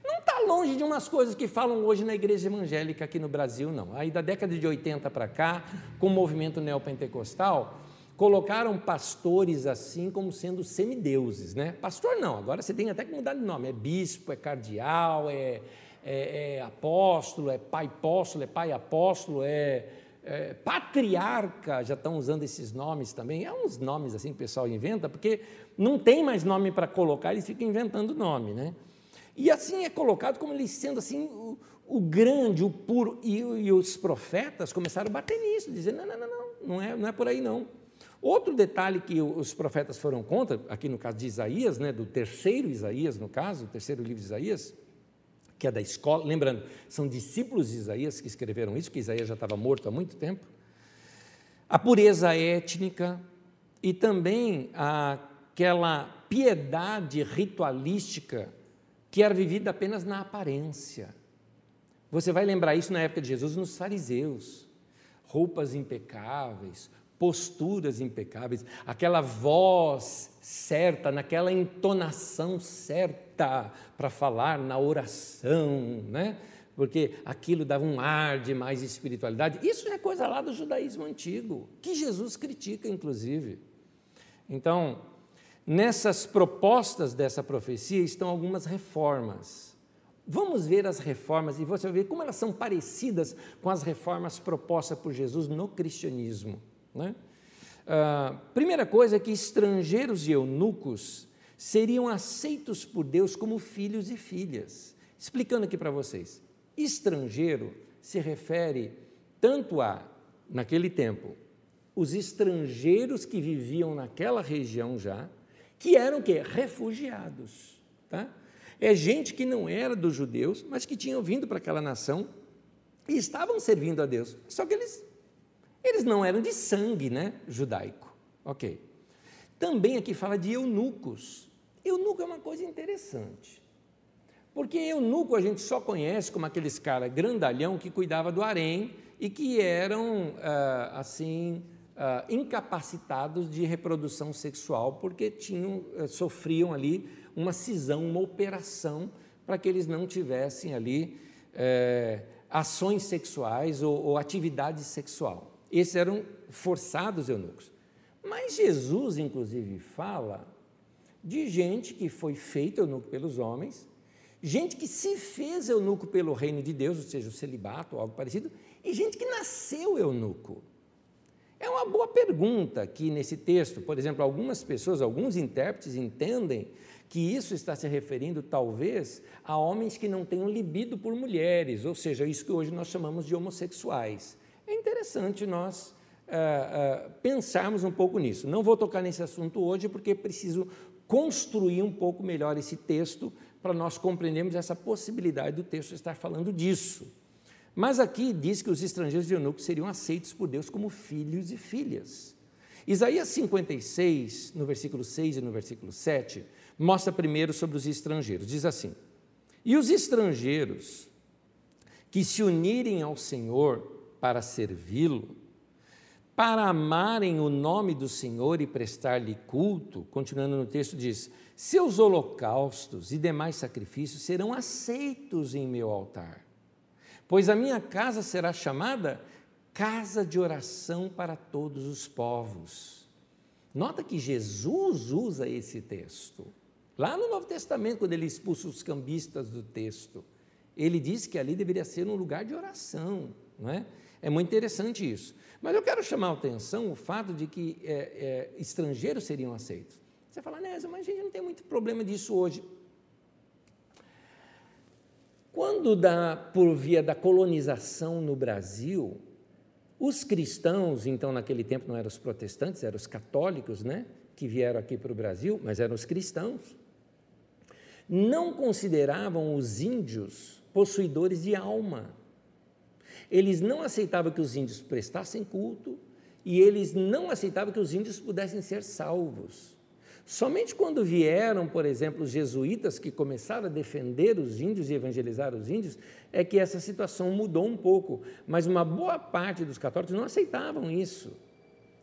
Não está longe de umas coisas que falam hoje na igreja evangélica aqui no Brasil, não. Aí da década de 80 para cá, com o movimento neopentecostal, colocaram pastores assim como sendo semideuses, né? Pastor não, agora você tem até que mudar de nome, é bispo, é cardeal, é, é, é apóstolo, é pai apóstolo, é pai apóstolo, é, é, patriarca, já estão usando esses nomes também, é uns nomes assim que o pessoal inventa, porque não tem mais nome para colocar, eles ficam inventando nome, né? E assim é colocado como ele sendo assim o, o grande, o puro. E, e, os profetas começaram a bater nisso, dizendo: não, não, não, não, não é, não é por aí não. Outro detalhe que os profetas foram contra, aqui no caso de Isaías, né, do terceiro Isaías, no caso, o terceiro livro de Isaías, que é da escola, lembrando, são discípulos de Isaías que escreveram isso, que Isaías já estava morto há muito tempo. A pureza étnica e também aquela piedade ritualística que era vivida apenas na aparência. Você vai lembrar isso na época de Jesus nos fariseus. Roupas impecáveis, posturas impecáveis, aquela voz certa, naquela entonação certa para falar na oração, né? Porque aquilo dava um ar de mais espiritualidade. Isso é coisa lá do judaísmo antigo, que Jesus critica, inclusive. Então, Nessas propostas dessa profecia estão algumas reformas. Vamos ver as reformas e você vai ver como elas são parecidas com as reformas propostas por Jesus no cristianismo. Né? Uh, primeira coisa é que estrangeiros e eunucos seriam aceitos por Deus como filhos e filhas. Explicando aqui para vocês. Estrangeiro se refere tanto a, naquele tempo, os estrangeiros que viviam naquela região já, que eram o quê? Refugiados. Tá? É gente que não era dos judeus, mas que tinham vindo para aquela nação e estavam servindo a Deus. Só que eles, eles não eram de sangue né, judaico. Ok. Também aqui fala de eunucos. Eunuco é uma coisa interessante. Porque eunuco a gente só conhece como aqueles caras grandalhão que cuidava do harém e que eram, ah, assim, ah, incapacitados de reprodução sexual porque tinham, eh, sofriam ali uma cisão, uma operação para que eles não tivessem ali é, ações sexuais ou, ou atividade sexual. Esses eram forçados eunucos. Mas Jesus, inclusive, fala de gente que foi feita eunuco pelos homens, gente que se fez eunuco pelo reino de Deus, ou seja, o celibato ou algo parecido, e gente que nasceu eunuco. É uma boa pergunta aqui nesse texto. Por exemplo, algumas pessoas, alguns intérpretes entendem que isso está se referindo talvez a homens que não tenham libido por mulheres, ou seja, isso que hoje nós chamamos de homossexuais. É interessante nós uh, uh, pensarmos um pouco nisso. Não vou tocar nesse assunto hoje porque preciso construir um pouco melhor esse texto para nós compreendermos essa possibilidade do texto estar falando disso. Mas aqui diz que os estrangeiros de eunuco seriam aceitos por Deus como filhos e filhas. Isaías 56, no versículo 6 e no versículo 7, mostra primeiro sobre os estrangeiros. Diz assim: E os estrangeiros que se unirem ao Senhor para servi-lo, para amarem o nome do Senhor e prestar-lhe culto, continuando no texto, diz: Seus holocaustos e demais sacrifícios serão aceitos em meu altar, pois a minha casa será chamada casa de oração para todos os povos. Nota que Jesus usa esse texto. Lá no Novo Testamento, quando ele expulsa os cambistas do texto, ele diz que ali deveria ser um lugar de oração, não é? É muito interessante isso. Mas eu quero chamar a atenção o fato de que é, é, estrangeiros seriam aceitos. Você fala, Nézio, mas a gente não tem muito problema disso hoje. Quando, da, por via da colonização no Brasil, os cristãos, então naquele tempo não eram os protestantes, eram os católicos, né? Que vieram aqui para o Brasil, mas eram os cristãos não consideravam os índios possuidores de alma. Eles não aceitavam que os índios prestassem culto e eles não aceitavam que os índios pudessem ser salvos. Somente quando vieram, por exemplo, os jesuítas que começaram a defender os índios e evangelizar os índios, é que essa situação mudou um pouco. Mas uma boa parte dos católicos não aceitavam isso.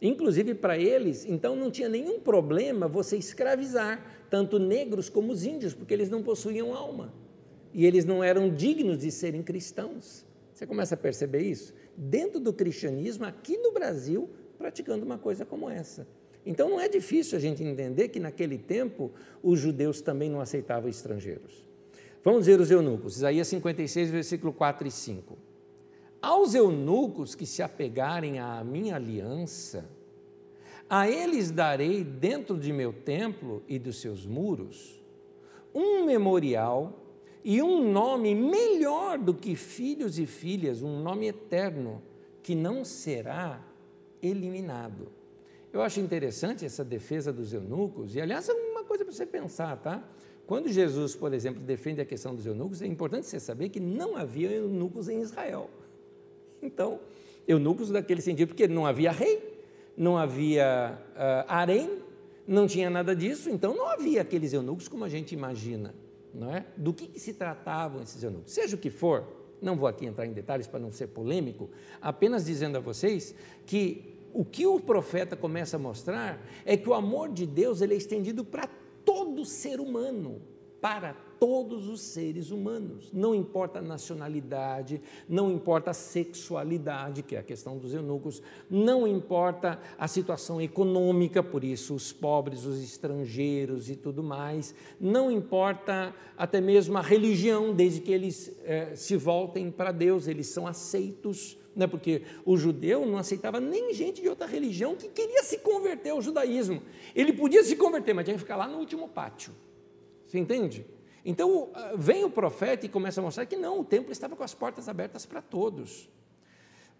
Inclusive para eles, então não tinha nenhum problema você escravizar tanto negros como os índios, porque eles não possuíam alma e eles não eram dignos de serem cristãos. Você começa a perceber isso? Dentro do cristianismo, aqui no Brasil, praticando uma coisa como essa. Então não é difícil a gente entender que naquele tempo os judeus também não aceitavam estrangeiros. Vamos ver os eunucos, Isaías 56, versículo 4 e 5. Aos eunucos que se apegarem à minha aliança, a eles darei dentro de meu templo e dos seus muros um memorial e um nome melhor do que filhos e filhas, um nome eterno, que não será eliminado. Eu acho interessante essa defesa dos eunucos, e aliás, é uma coisa para você pensar, tá? Quando Jesus, por exemplo, defende a questão dos eunucos, é importante você saber que não havia eunucos em Israel. Então, eunucos daquele sentido, porque não havia rei, não havia uh, harém, não tinha nada disso, então não havia aqueles eunucos como a gente imagina. Não é? Do que, que se tratavam esses eunucos? Seja o que for, não vou aqui entrar em detalhes para não ser polêmico, apenas dizendo a vocês que o que o profeta começa a mostrar é que o amor de Deus ele é estendido para todo ser humano, para todos os seres humanos, não importa a nacionalidade, não importa a sexualidade, que é a questão dos eunucos, não importa a situação econômica, por isso os pobres, os estrangeiros e tudo mais, não importa até mesmo a religião, desde que eles eh, se voltem para Deus, eles são aceitos. Né, porque o judeu não aceitava nem gente de outra religião que queria se converter ao judaísmo. Ele podia se converter, mas tinha que ficar lá no último pátio. Você entende? Então vem o profeta e começa a mostrar que não, o templo estava com as portas abertas para todos.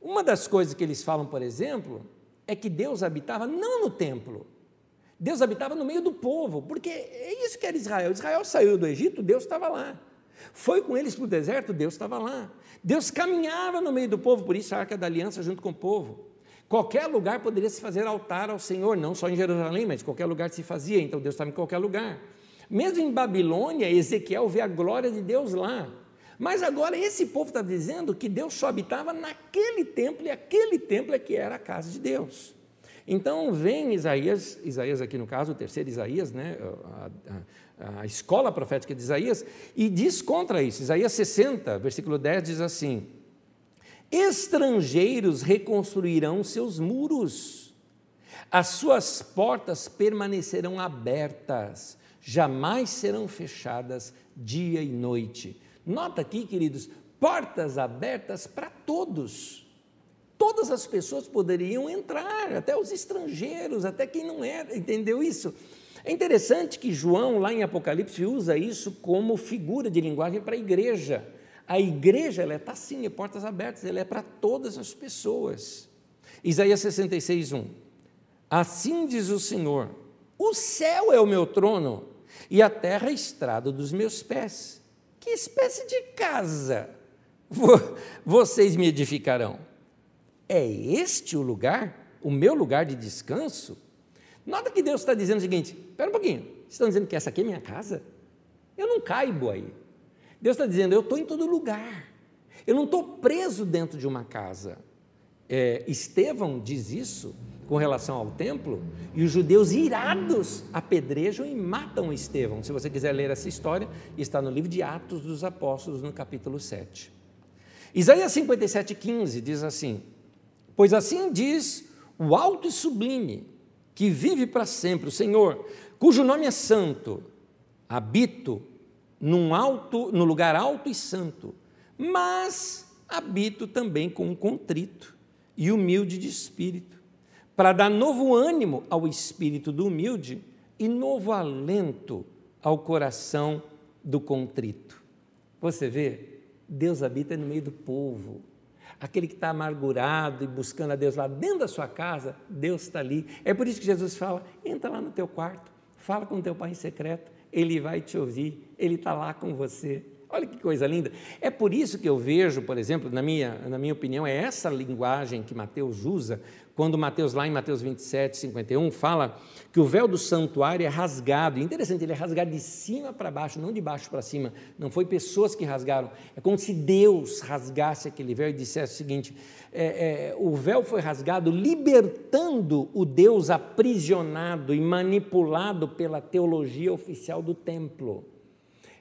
Uma das coisas que eles falam, por exemplo, é que Deus habitava não no templo, Deus habitava no meio do povo, porque é isso que era Israel. Israel saiu do Egito, Deus estava lá. Foi com eles para o deserto, Deus estava lá. Deus caminhava no meio do povo, por isso a arca da aliança junto com o povo. Qualquer lugar poderia se fazer altar ao Senhor, não só em Jerusalém, mas qualquer lugar se fazia, então Deus estava em qualquer lugar. Mesmo em Babilônia, Ezequiel vê a glória de Deus lá. Mas agora esse povo está dizendo que Deus só habitava naquele templo, e aquele templo é que era a casa de Deus. Então vem Isaías, Isaías aqui no caso, o terceiro Isaías, né, a, escola profética de Isaías, e diz contra isso. Isaías 60, versículo 10 diz assim: Estrangeiros reconstruirão seus muros, as suas portas permanecerão abertas, jamais serão fechadas dia e noite. Nota aqui, queridos, portas abertas para todos todas as pessoas poderiam entrar, até os estrangeiros, até quem não era, entendeu isso? É interessante que João, lá em Apocalipse, usa isso como figura de linguagem para a igreja. A igreja, ela está sim, é portas abertas, ela é para todas as pessoas. Isaías 66, 1. Assim diz o Senhor: o céu é o meu trono e a terra é a estrada dos meus pés. Que espécie de casa vocês me edificarão? É este o lugar, o meu lugar de descanso? Nota que Deus está dizendo o seguinte: espera um pouquinho, vocês estão dizendo que essa aqui é minha casa? Eu não caibo aí. Deus está dizendo, eu estou em todo lugar. Eu não estou preso dentro de uma casa. É, Estevão diz isso com relação ao templo, e os judeus irados apedrejam e matam Estevão. Se você quiser ler essa história, está no livro de Atos dos Apóstolos, no capítulo 7. Isaías 57, 15 diz assim: Pois assim diz o alto e sublime, que vive para sempre, o Senhor, cujo nome é santo, habito num alto, no lugar alto e santo, mas habito também com um contrito e humilde de espírito, para dar novo ânimo ao espírito do humilde e novo alento ao coração do contrito. Você vê, Deus habita no meio do povo aquele que está amargurado e buscando a Deus lá dentro da sua casa, Deus está ali. É por isso que Jesus fala: entra lá no teu quarto, fala com teu pai em secreto, ele vai te ouvir, ele está lá com você. Olha que coisa linda. É por isso que eu vejo, por exemplo, na minha, na minha opinião, é essa linguagem que Mateus usa, quando Mateus, lá em Mateus 27, 51, fala que o véu do santuário é rasgado. interessante, ele é rasgado de cima para baixo, não de baixo para cima. Não foi pessoas que rasgaram. É como se Deus rasgasse aquele véu e dissesse o seguinte: é, é, o véu foi rasgado libertando o Deus aprisionado e manipulado pela teologia oficial do templo.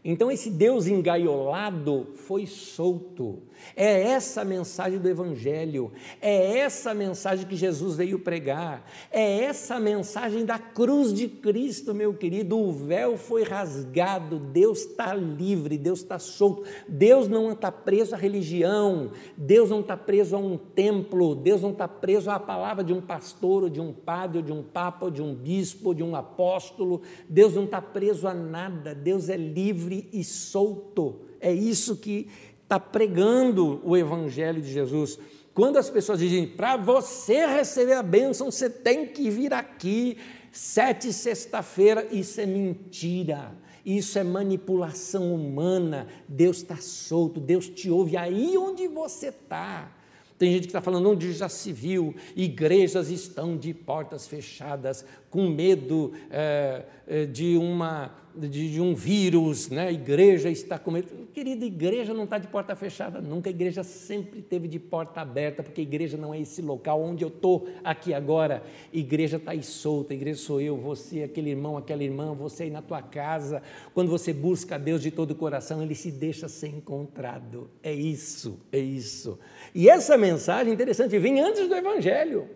Então, esse Deus engaiolado foi solto. É essa a mensagem do Evangelho, é essa a mensagem que Jesus veio pregar, é essa a mensagem da cruz de Cristo, meu querido. O véu foi rasgado, Deus está livre, Deus está solto. Deus não está preso à religião, Deus não está preso a um templo, Deus não está preso à palavra de um pastor, ou de um padre, ou de um papa, ou de um bispo, ou de um apóstolo. Deus não está preso a nada, Deus é livre e solto. É isso que está pregando o Evangelho de Jesus. Quando as pessoas dizem, para você receber a bênção, você tem que vir aqui, sete sexta-feira, isso é mentira. Isso é manipulação humana. Deus está solto, Deus te ouve aí onde você está. Tem gente que está falando onde já se viu, igrejas estão de portas fechadas, com medo é, de, uma, de, de, um vírus, né? a igreja está com medo. Querida, igreja não está de porta fechada nunca, a igreja sempre teve de porta aberta, porque a igreja não é esse local onde eu estou aqui agora. A igreja está aí solta, a igreja sou eu, você, aquele irmão, aquela irmã, você aí na tua casa. Quando você busca a Deus de todo o coração, Ele se deixa ser encontrado. É isso, é isso. E essa mensagem interessante vem antes do Evangelho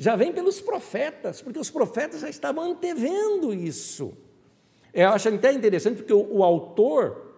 já vem pelos profetas, porque os profetas já estavam antevendo isso. Eu acho até interessante porque o, o autor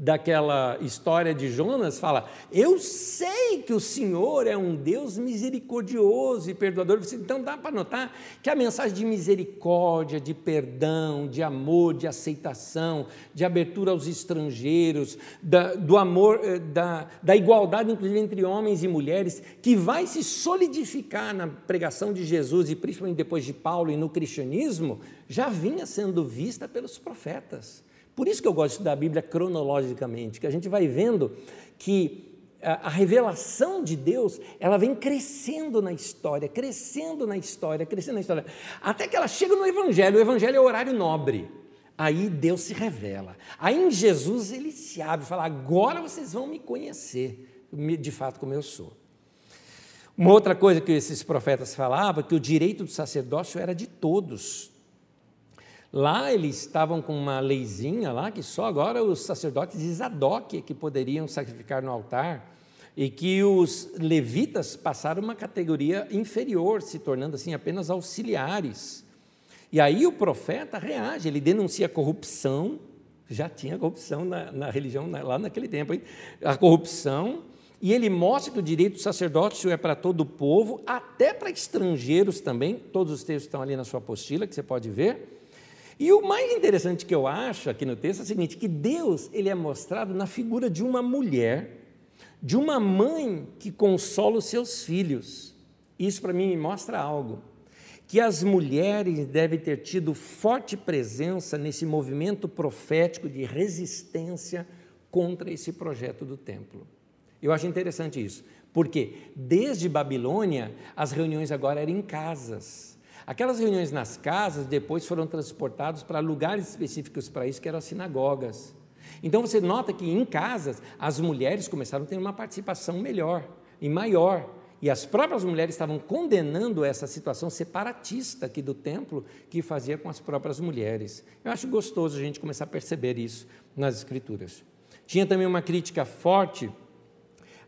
daquela história de Jonas, fala: Eu sei que o Senhor é um Deus misericordioso e perdoador. Então dá para notar que a mensagem de misericórdia, de perdão, de amor, de aceitação, de abertura aos estrangeiros, da, do amor, eh, da, da igualdade, inclusive entre homens e mulheres, que vai se solidificar na pregação de Jesus e principalmente depois de Paulo e no cristianismo, já vinha sendo vista pelos profetas. Por isso que eu gosto de estudar a Bíblia cronologicamente, que a gente vai vendo que a, revelação de Deus, ela vem crescendo na história, crescendo na história, crescendo na história, até que ela chega no Evangelho. O Evangelho é o horário nobre. Aí Deus se revela. Aí em Jesus ele se abre fala: agora vocês vão me conhecer, de fato, como eu sou. Uma outra coisa que esses profetas falavam, que o direito do sacerdócio era de todos. Lá eles estavam com uma leizinha lá que só agora os sacerdotes de Zadok que poderiam sacrificar no altar e que os levitas passaram uma categoria inferior, se tornando assim apenas auxiliares. E aí o profeta reage, ele denuncia a corrupção, já tinha corrupção na, na religião na, lá naquele tempo, hein? a corrupção, e ele mostra que o direito do sacerdócio é para todo o povo, até para estrangeiros também, todos os textos estão ali na sua apostila, que você pode ver. E o mais interessante que eu acho aqui no texto é o seguinte, que Deus ele é mostrado na figura de uma mulher, de uma mãe que consola os seus filhos. Isso para mim me mostra algo, que as mulheres devem ter tido forte presença nesse movimento profético de resistência contra esse projeto do templo. Eu acho interessante isso, porque desde Babilônia as reuniões agora eram em casas. Aquelas reuniões nas casas depois foram transportadas para lugares específicos para isso, que eram as sinagogas. Então você nota que em casas as mulheres começaram a ter uma participação melhor e maior. E as próprias mulheres estavam condenando essa situação separatista aqui do templo que fazia com as próprias mulheres. Eu acho gostoso a gente começar a perceber isso nas Escrituras. Tinha também uma crítica forte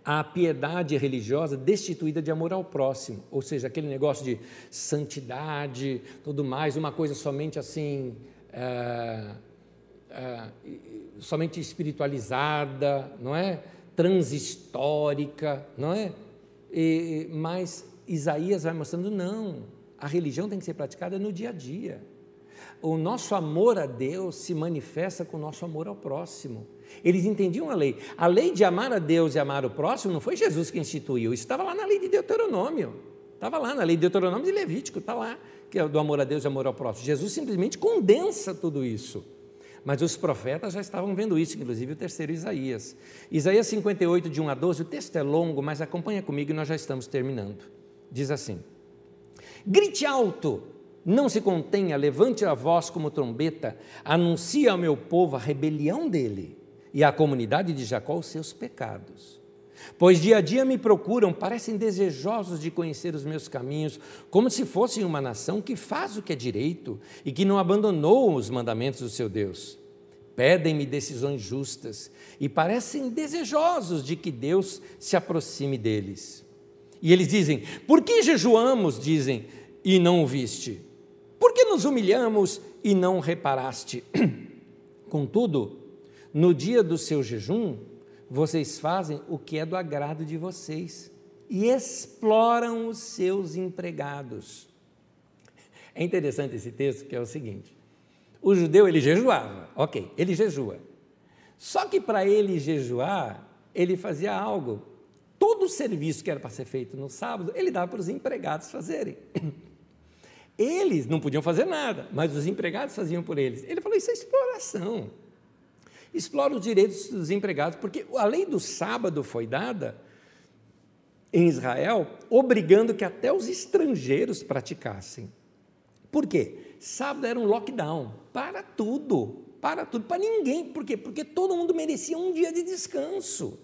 a piedade religiosa destituída de amor ao próximo, ou seja, aquele negócio de santidade, tudo mais, uma coisa somente assim, é, é, somente espiritualizada, não é? Transhistórica, não é? E, mas Isaías vai mostrando, não, a religião tem que ser praticada no dia a dia. O nosso amor a Deus se manifesta com o nosso amor ao próximo. Eles entendiam a lei. A lei de amar a Deus e amar o próximo não foi Jesus que instituiu, isso estava lá na lei de Deuteronômio. Estava lá na lei de Deuteronômio de Levítico, está lá, que é do amor a Deus e amor ao próximo. Jesus simplesmente condensa tudo isso. Mas os profetas já estavam vendo isso, inclusive o terceiro Isaías. Isaías 58, de 1 a 12, o texto é longo, mas acompanha comigo e nós já estamos terminando. Diz assim: Grite alto, não se contenha, levante a voz como trombeta, anuncie ao meu povo a rebelião dele e à comunidade de Jacó os seus pecados. Pois dia a dia me procuram, parecem desejosos de conhecer os meus caminhos, como se fossem uma nação que faz o que é direito e que não abandonou os mandamentos do seu Deus. Pedem-me decisões justas e parecem desejosos de que Deus se aproxime deles. E eles dizem: Por que jejuamos, dizem, e não o viste? Por que nos humilhamos e não reparaste? Contudo, no dia do seu jejum, vocês fazem o que é do agrado de vocês e exploram os seus empregados. É interessante esse texto, que é o seguinte: o judeu ele jejuava, ok, ele jejua. Só que para ele jejuar, ele fazia algo. Todo o serviço que era para ser feito no sábado, ele dava para os empregados fazerem. Eles não podiam fazer nada, mas os empregados faziam por eles. Ele falou: Isso é exploração explora os direitos dos empregados, porque a lei do sábado foi dada em Israel, obrigando que até os estrangeiros praticassem. Por quê? Sábado era um lockdown para tudo, para tudo, para ninguém. Por quê? Porque todo mundo merecia um dia de descanso.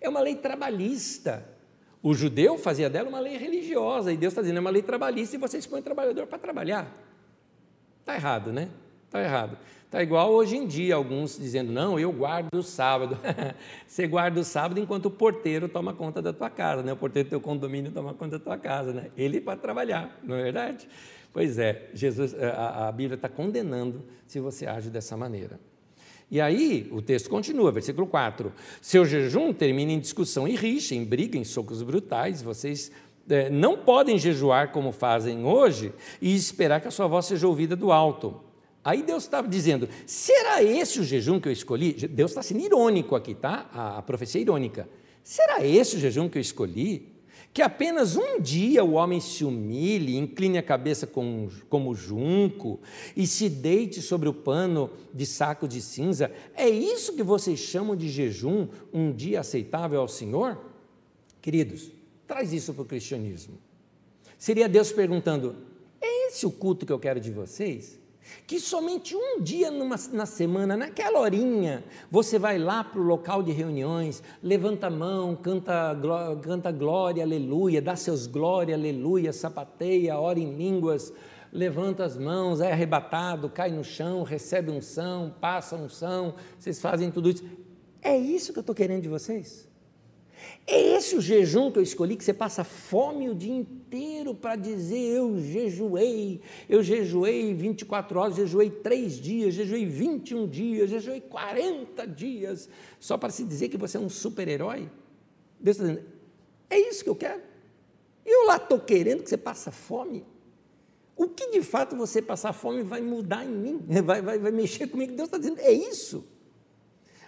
É uma lei trabalhista. O judeu fazia dela uma lei religiosa, e Deus está dizendo, é uma lei trabalhista e você expõe o trabalhador para trabalhar. Está errado, né? Está errado. Está igual hoje em dia, alguns dizendo, não, eu guardo o sábado. Você guarda o sábado enquanto o porteiro toma conta da tua casa, né? o porteiro do teu condomínio toma conta da tua casa. Né? Ele para trabalhar, não é verdade? Pois é, Jesus, a, a Bíblia está condenando se você age dessa maneira. E aí o texto continua, versículo 4: Seu jejum termina em discussão e rixa, em briga, em socos brutais. Vocês é, não podem jejuar como fazem hoje e esperar que a sua voz seja ouvida do alto. Aí Deus estava dizendo: será esse o jejum que eu escolhi? Deus está sendo irônico aqui, tá? A, a profecia é irônica. Será esse o jejum que eu escolhi? Que apenas um dia o homem se humilhe, incline a cabeça como, como junco e se deite sobre o pano de saco de cinza? É isso que vocês chamam de jejum, um dia aceitável ao Senhor? Queridos, traz isso para o cristianismo. Seria Deus perguntando: é esse o culto que eu quero de vocês? Que somente um dia numa, na semana, naquela horinha, você vai lá para o local de reuniões, levanta a mão, canta, canta glória, aleluia, dá seus glória, aleluia, sapateia, ora em línguas, levanta as mãos, é arrebatado, cai no chão, recebe unção, passa unção, vocês fazem tudo isso. É isso que eu estou querendo de vocês? É esse o jejum que eu escolhi, que você passa fome o dia inteiro para dizer: eu jejuei, eu jejuei 24 horas, jejuei 3 dias, jejuei 21 dias, jejuei 40 dias, só para se dizer que você é um super-herói? Deus está dizendo: é isso que eu quero. Eu lá estou querendo que você passe fome. O que de fato você passar fome vai mudar em mim, vai, vai, vai mexer comigo? Deus está dizendo: é isso.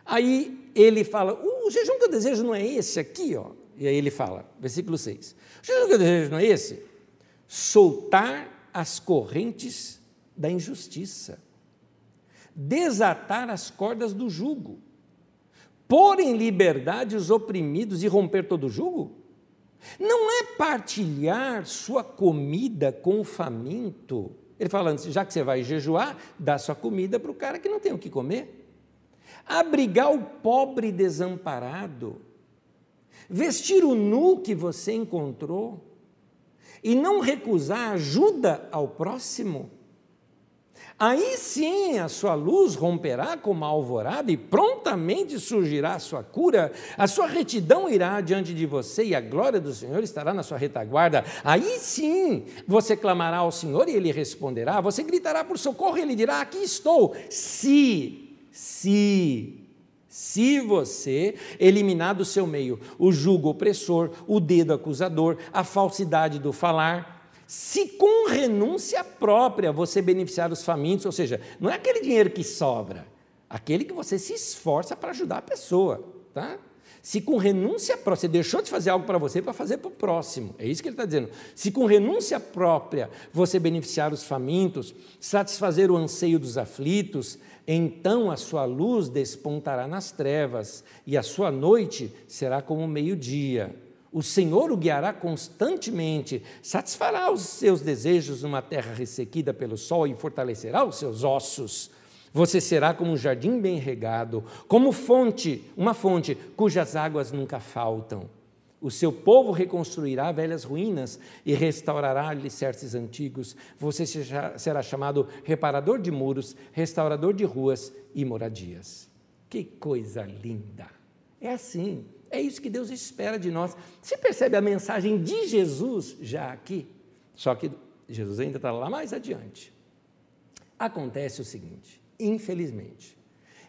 Aí ele fala: o jejum que eu desejo não é esse aqui, ó. E aí ele fala, versículo 6: o jejum que eu desejo não é esse? Soltar as correntes da injustiça, desatar as cordas do jugo, pôr em liberdade os oprimidos e romper todo o jugo? Não é partilhar sua comida com o faminto. Ele fala, já que você vai jejuar, dá sua comida para o cara que não tem o que comer abrigar o pobre desamparado, vestir o nu que você encontrou e não recusar ajuda ao próximo. Aí sim a sua luz romperá como a alvorada e prontamente surgirá a sua cura, a sua retidão irá diante de você e a glória do Senhor estará na sua retaguarda. Aí sim você clamará ao Senhor e ele responderá, você gritará por socorro e ele dirá: Aqui estou. Se se, se você eliminar do seu meio o jugo opressor, o dedo acusador, a falsidade do falar, se com renúncia própria você beneficiar os famintos, ou seja, não é aquele dinheiro que sobra, aquele que você se esforça para ajudar a pessoa, tá? Se com renúncia própria, você deixou de fazer algo para você para fazer para o próximo, é isso que ele está dizendo. Se com renúncia própria você beneficiar os famintos, satisfazer o anseio dos aflitos, então a sua luz despontará nas trevas, e a sua noite será como meio-dia. O Senhor o guiará constantemente, satisfará os seus desejos numa terra ressequida pelo sol e fortalecerá os seus ossos. Você será como um jardim bem regado, como fonte, uma fonte cujas águas nunca faltam. O seu povo reconstruirá velhas ruínas e restaurará alicerces antigos. Você será chamado reparador de muros, restaurador de ruas e moradias. Que coisa linda! É assim, é isso que Deus espera de nós. Você percebe a mensagem de Jesus já aqui? Só que Jesus ainda está lá mais adiante. Acontece o seguinte: infelizmente,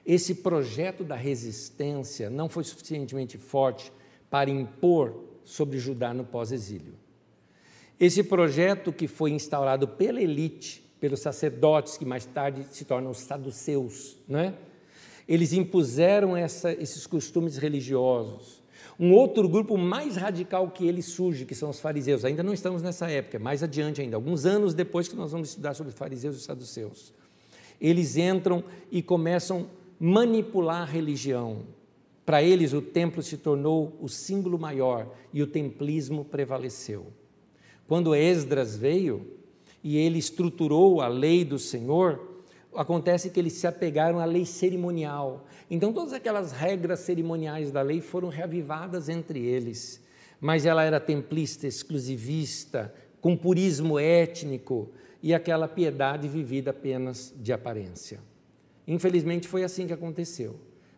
esse projeto da resistência não foi suficientemente forte para impor sobre Judá no pós-exílio. Esse projeto que foi instaurado pela elite, pelos sacerdotes, que mais tarde se tornam os saduceus, né? eles impuseram essa, esses costumes religiosos. Um outro grupo mais radical que ele surge, que são os fariseus. Ainda não estamos nessa época, mais adiante ainda, alguns anos depois que nós vamos estudar sobre fariseus e saduceus. Eles entram e começam a manipular a religião, para eles, o templo se tornou o símbolo maior e o templismo prevaleceu. Quando Esdras veio e ele estruturou a lei do Senhor, acontece que eles se apegaram à lei cerimonial. Então, todas aquelas regras cerimoniais da lei foram reavivadas entre eles. Mas ela era templista, exclusivista, com purismo étnico e aquela piedade vivida apenas de aparência. Infelizmente, foi assim que aconteceu.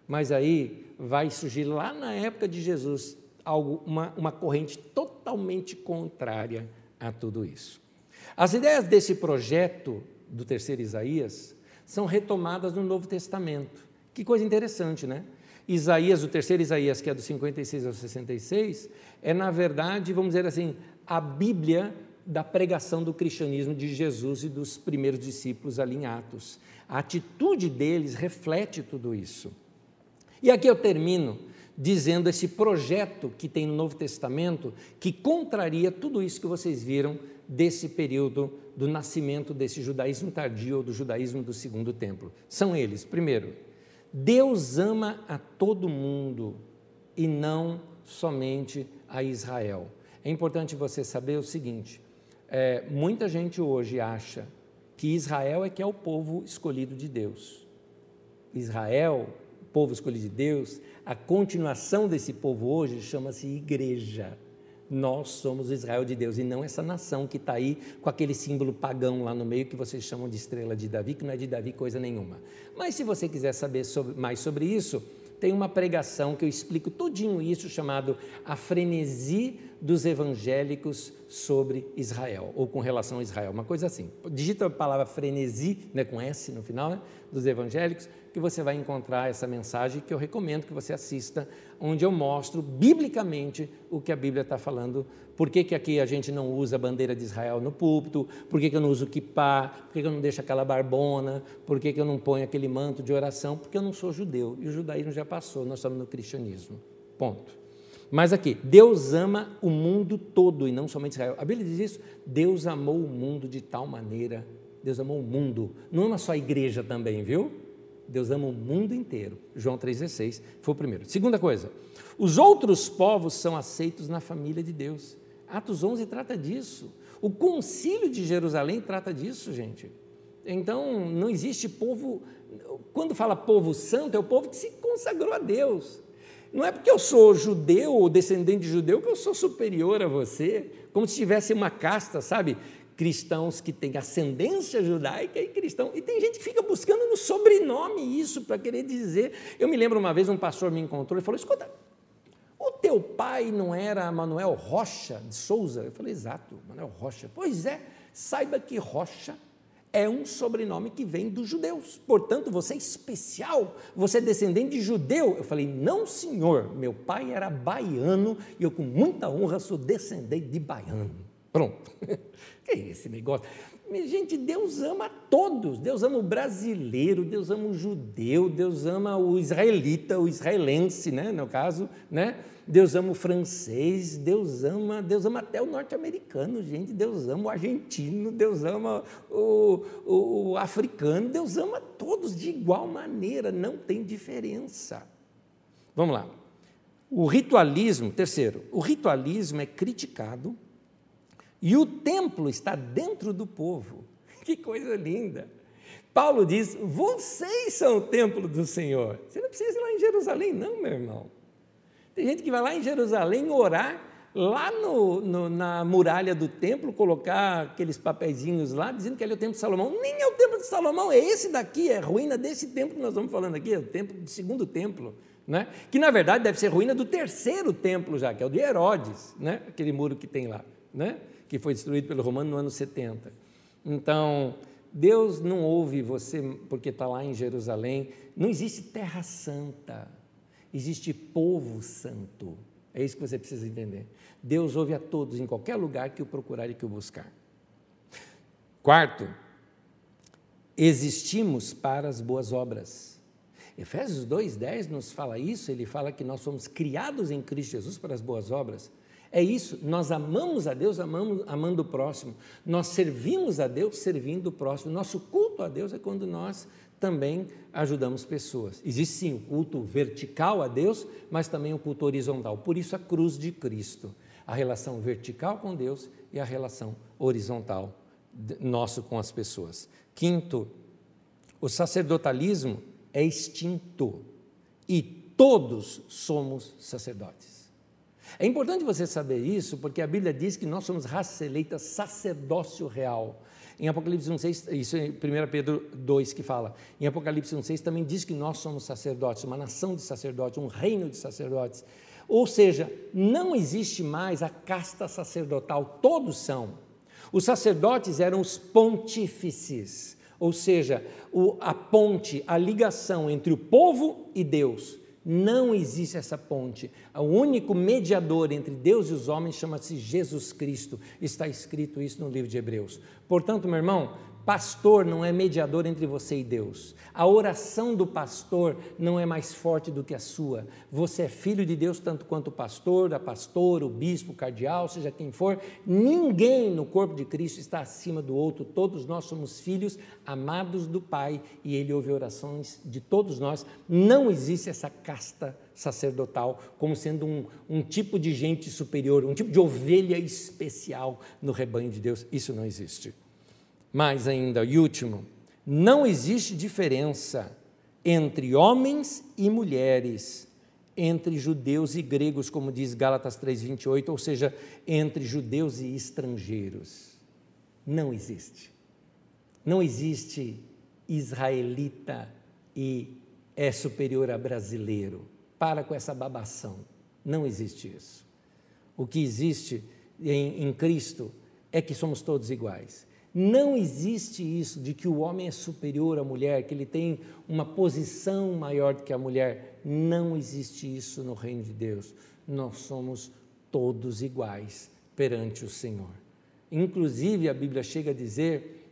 Mas aí vai surgir lá na época de Jesus algo, uma, uma corrente totalmente contrária a tudo isso. As ideias desse projeto do terceiro Isaías são retomadas no Novo Testamento, Que coisa interessante, né? Isaías, o terceiro Isaías, que é do 56 ao 66, é, na verdade, vamos dizer assim, a Bíblia da pregação do cristianismo de Jesus e dos primeiros discípulos ali em Atos. A atitude deles reflete tudo isso. E aqui eu termino dizendo esse projeto que tem no Novo Testamento que contraria tudo isso que vocês viram desse período do nascimento desse judaísmo tardio do judaísmo do segundo templo. São eles, primeiro, Deus ama a todo mundo e não somente a Israel. É importante você saber o seguinte: é, muita gente hoje acha que Israel é que é o povo escolhido de Deus. Israel, povo escolhido de Deus, a continuação desse povo hoje chama-se igreja. Nós somos o Israel de Deus e não essa nação que está aí com aquele símbolo pagão lá no meio que vocês chamam de estrela de Davi, que não é de Davi coisa nenhuma. Mas se você quiser saber sobre, mais sobre isso, tem uma pregação que eu explico todinho isso, chamado A Frenesi dos Evangélicos sobre Israel, ou com relação a Israel, uma coisa assim. Digita a palavra frenesi, né, com S no final, né, dos evangélicos, que você vai encontrar essa mensagem que eu recomendo que você assista, onde eu mostro biblicamente o que a Bíblia está falando. Por que, que aqui a gente não usa a bandeira de Israel no púlpito? Por que, que eu não uso o kippah? Por que, que eu não deixo aquela barbona? Por que, que eu não ponho aquele manto de oração? Porque eu não sou judeu. E o judaísmo já passou, nós estamos no cristianismo. Ponto. Mas aqui, Deus ama o mundo todo e não somente Israel. A Bíblia diz isso: Deus amou o mundo de tal maneira. Deus amou o mundo. Não ama só a igreja também, viu? Deus ama o mundo inteiro. João 3,16 foi o primeiro. Segunda coisa, os outros povos são aceitos na família de Deus. Atos 11 trata disso. O concílio de Jerusalém trata disso, gente. Então, não existe povo. Quando fala povo santo, é o povo que se consagrou a Deus. Não é porque eu sou judeu ou descendente de judeu que eu sou superior a você, como se tivesse uma casta, sabe? Cristãos que têm ascendência judaica e cristão. E tem gente que fica buscando no sobrenome isso para querer dizer. Eu me lembro uma vez um pastor me encontrou e falou: escuta, o teu pai não era Manuel Rocha de Souza? Eu falei, exato, Manuel Rocha. Pois é, saiba que Rocha é um sobrenome que vem dos judeus. Portanto, você é especial, você é descendente de judeu. Eu falei, não, senhor, meu pai era baiano e eu, com muita honra, sou descendente de baiano. Pronto. Que é esse negócio? Gente, Deus ama todos. Deus ama o brasileiro, Deus ama o judeu, Deus ama o israelita, o israelense, né, no caso, né? Deus ama o francês, Deus ama, Deus ama até o norte-americano, gente, Deus ama o argentino, Deus ama o, o, o africano, Deus ama todos de igual maneira, não tem diferença. Vamos lá. O ritualismo, terceiro, o ritualismo é criticado e o templo está dentro do povo. Que coisa linda! Paulo diz: vocês são o templo do Senhor. Você não precisa ir lá em Jerusalém, não, meu irmão. Tem gente que vai lá em Jerusalém orar, lá no, no, na muralha do templo, colocar aqueles papeizinhos lá, dizendo que ali é o templo de Salomão. Nem é o templo de Salomão, é esse daqui, é ruína desse templo que nós estamos falando aqui, é o templo do segundo templo. Né? Que na verdade deve ser ruína do terceiro templo já, que é o de Herodes, né? aquele muro que tem lá. Né? Que foi destruído pelo romano no ano 70. Então, Deus não ouve você porque está lá em Jerusalém. Não existe terra santa, existe povo santo. É isso que você precisa entender. Deus ouve a todos, em qualquer lugar que o procurar e que o buscar. Quarto, existimos para as boas obras. Efésios 2,10 nos fala isso, ele fala que nós fomos criados em Cristo Jesus para as boas obras. É isso, nós amamos a Deus amamos, amando o próximo, nós servimos a Deus servindo o próximo. Nosso culto a Deus é quando nós também ajudamos pessoas. Existe sim o culto vertical a Deus, mas também o culto horizontal. Por isso a cruz de Cristo, a relação vertical com Deus e a relação horizontal nosso com as pessoas. Quinto, o sacerdotalismo é extinto e todos somos sacerdotes. É importante você saber isso, porque a Bíblia diz que nós somos raça eleita, sacerdócio real. Em Apocalipse 1,6, isso é 1 Pedro 2 que fala. Em Apocalipse 1,6 também diz que nós somos sacerdotes, uma nação de sacerdotes, um reino de sacerdotes. Ou seja, não existe mais a casta sacerdotal, todos são. Os sacerdotes eram os pontífices, ou seja, o, a ponte, a ligação entre o povo e Deus. Não existe essa ponte. O único mediador entre Deus e os homens chama-se Jesus Cristo. Está escrito isso no livro de Hebreus. Portanto, meu irmão, Pastor não é mediador entre você e Deus. A oração do pastor não é mais forte do que a sua. Você é filho de Deus tanto quanto o pastor, a pastora, o bispo, o cardeal, seja quem for. Ninguém no corpo de Cristo está acima do outro. Todos nós somos filhos amados do Pai e Ele ouve orações de todos nós. Não existe essa casta sacerdotal como sendo um, um tipo de gente superior, um tipo de ovelha especial no rebanho de Deus. Isso não existe. Mais ainda, e último, não existe diferença entre homens e mulheres, entre judeus e gregos, como diz Gálatas 3:28, ou seja, entre judeus e estrangeiros. Não existe. Não existe israelita e é superior a brasileiro. Para com essa babação. Não existe isso. O que existe em, em Cristo é que somos todos iguais. Não existe isso de que o homem é superior à mulher, que ele tem uma posição maior do que a mulher. Não existe isso no reino de Deus. Nós somos todos iguais perante o Senhor. Inclusive, a Bíblia chega a dizer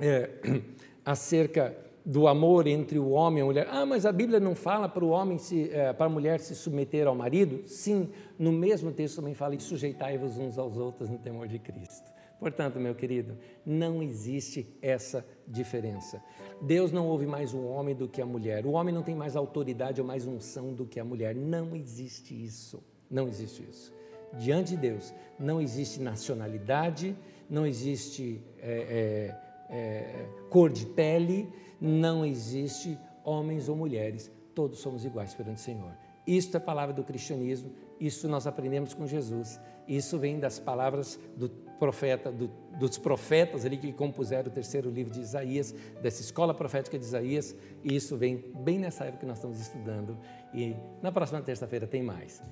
é, acerca do amor entre o homem e a mulher. Ah, mas a Bíblia não fala para o homem se, é, para a mulher se submeter ao marido? Sim, no mesmo texto também fala sujeitai-vos uns aos outros no temor de Cristo. Portanto, meu querido, não existe essa diferença. Deus não ouve mais o homem do que a mulher. O homem não tem mais autoridade ou mais unção do que a mulher. Não existe isso. Não existe isso. Diante de Deus, não existe nacionalidade, não existe é, é, é, cor de pele, não existe homens ou mulheres. Todos somos iguais perante o Senhor. Isto é palavra do cristianismo, isso nós aprendemos com Jesus. Isso vem das palavras do profeta, do, dos profetas ali que compuseram o terceiro livro de Isaías, dessa escola profética de Isaías, e isso vem bem nessa época que nós estamos estudando, e na próxima terça-feira tem mais.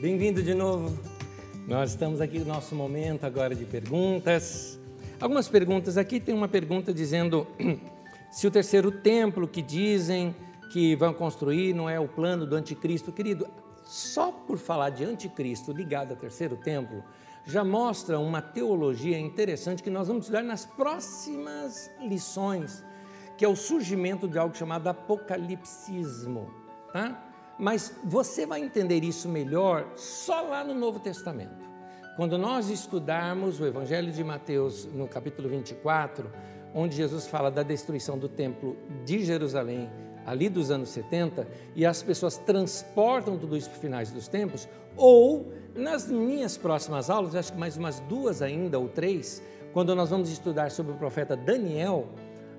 Bem-vindo de novo. Nós estamos aqui no nosso momento agora de perguntas. Algumas perguntas aqui, tem uma pergunta dizendo se o terceiro templo que dizem que vão construir não é o plano do anticristo. Querido, só por falar de anticristo ligado ao terceiro templo, já mostra uma teologia interessante que nós vamos estudar nas próximas lições, que é o surgimento de algo chamado apocalipsismo. Tá? Mas você vai entender isso melhor só lá no Novo Testamento. Quando nós estudarmos o Evangelho de Mateus no capítulo 24, onde Jesus fala da destruição do templo de Jerusalém ali dos anos 70, e as pessoas transportam tudo isso para os finais dos tempos, ou nas minhas próximas aulas, acho que mais umas duas ainda ou três, quando nós vamos estudar sobre o profeta Daniel,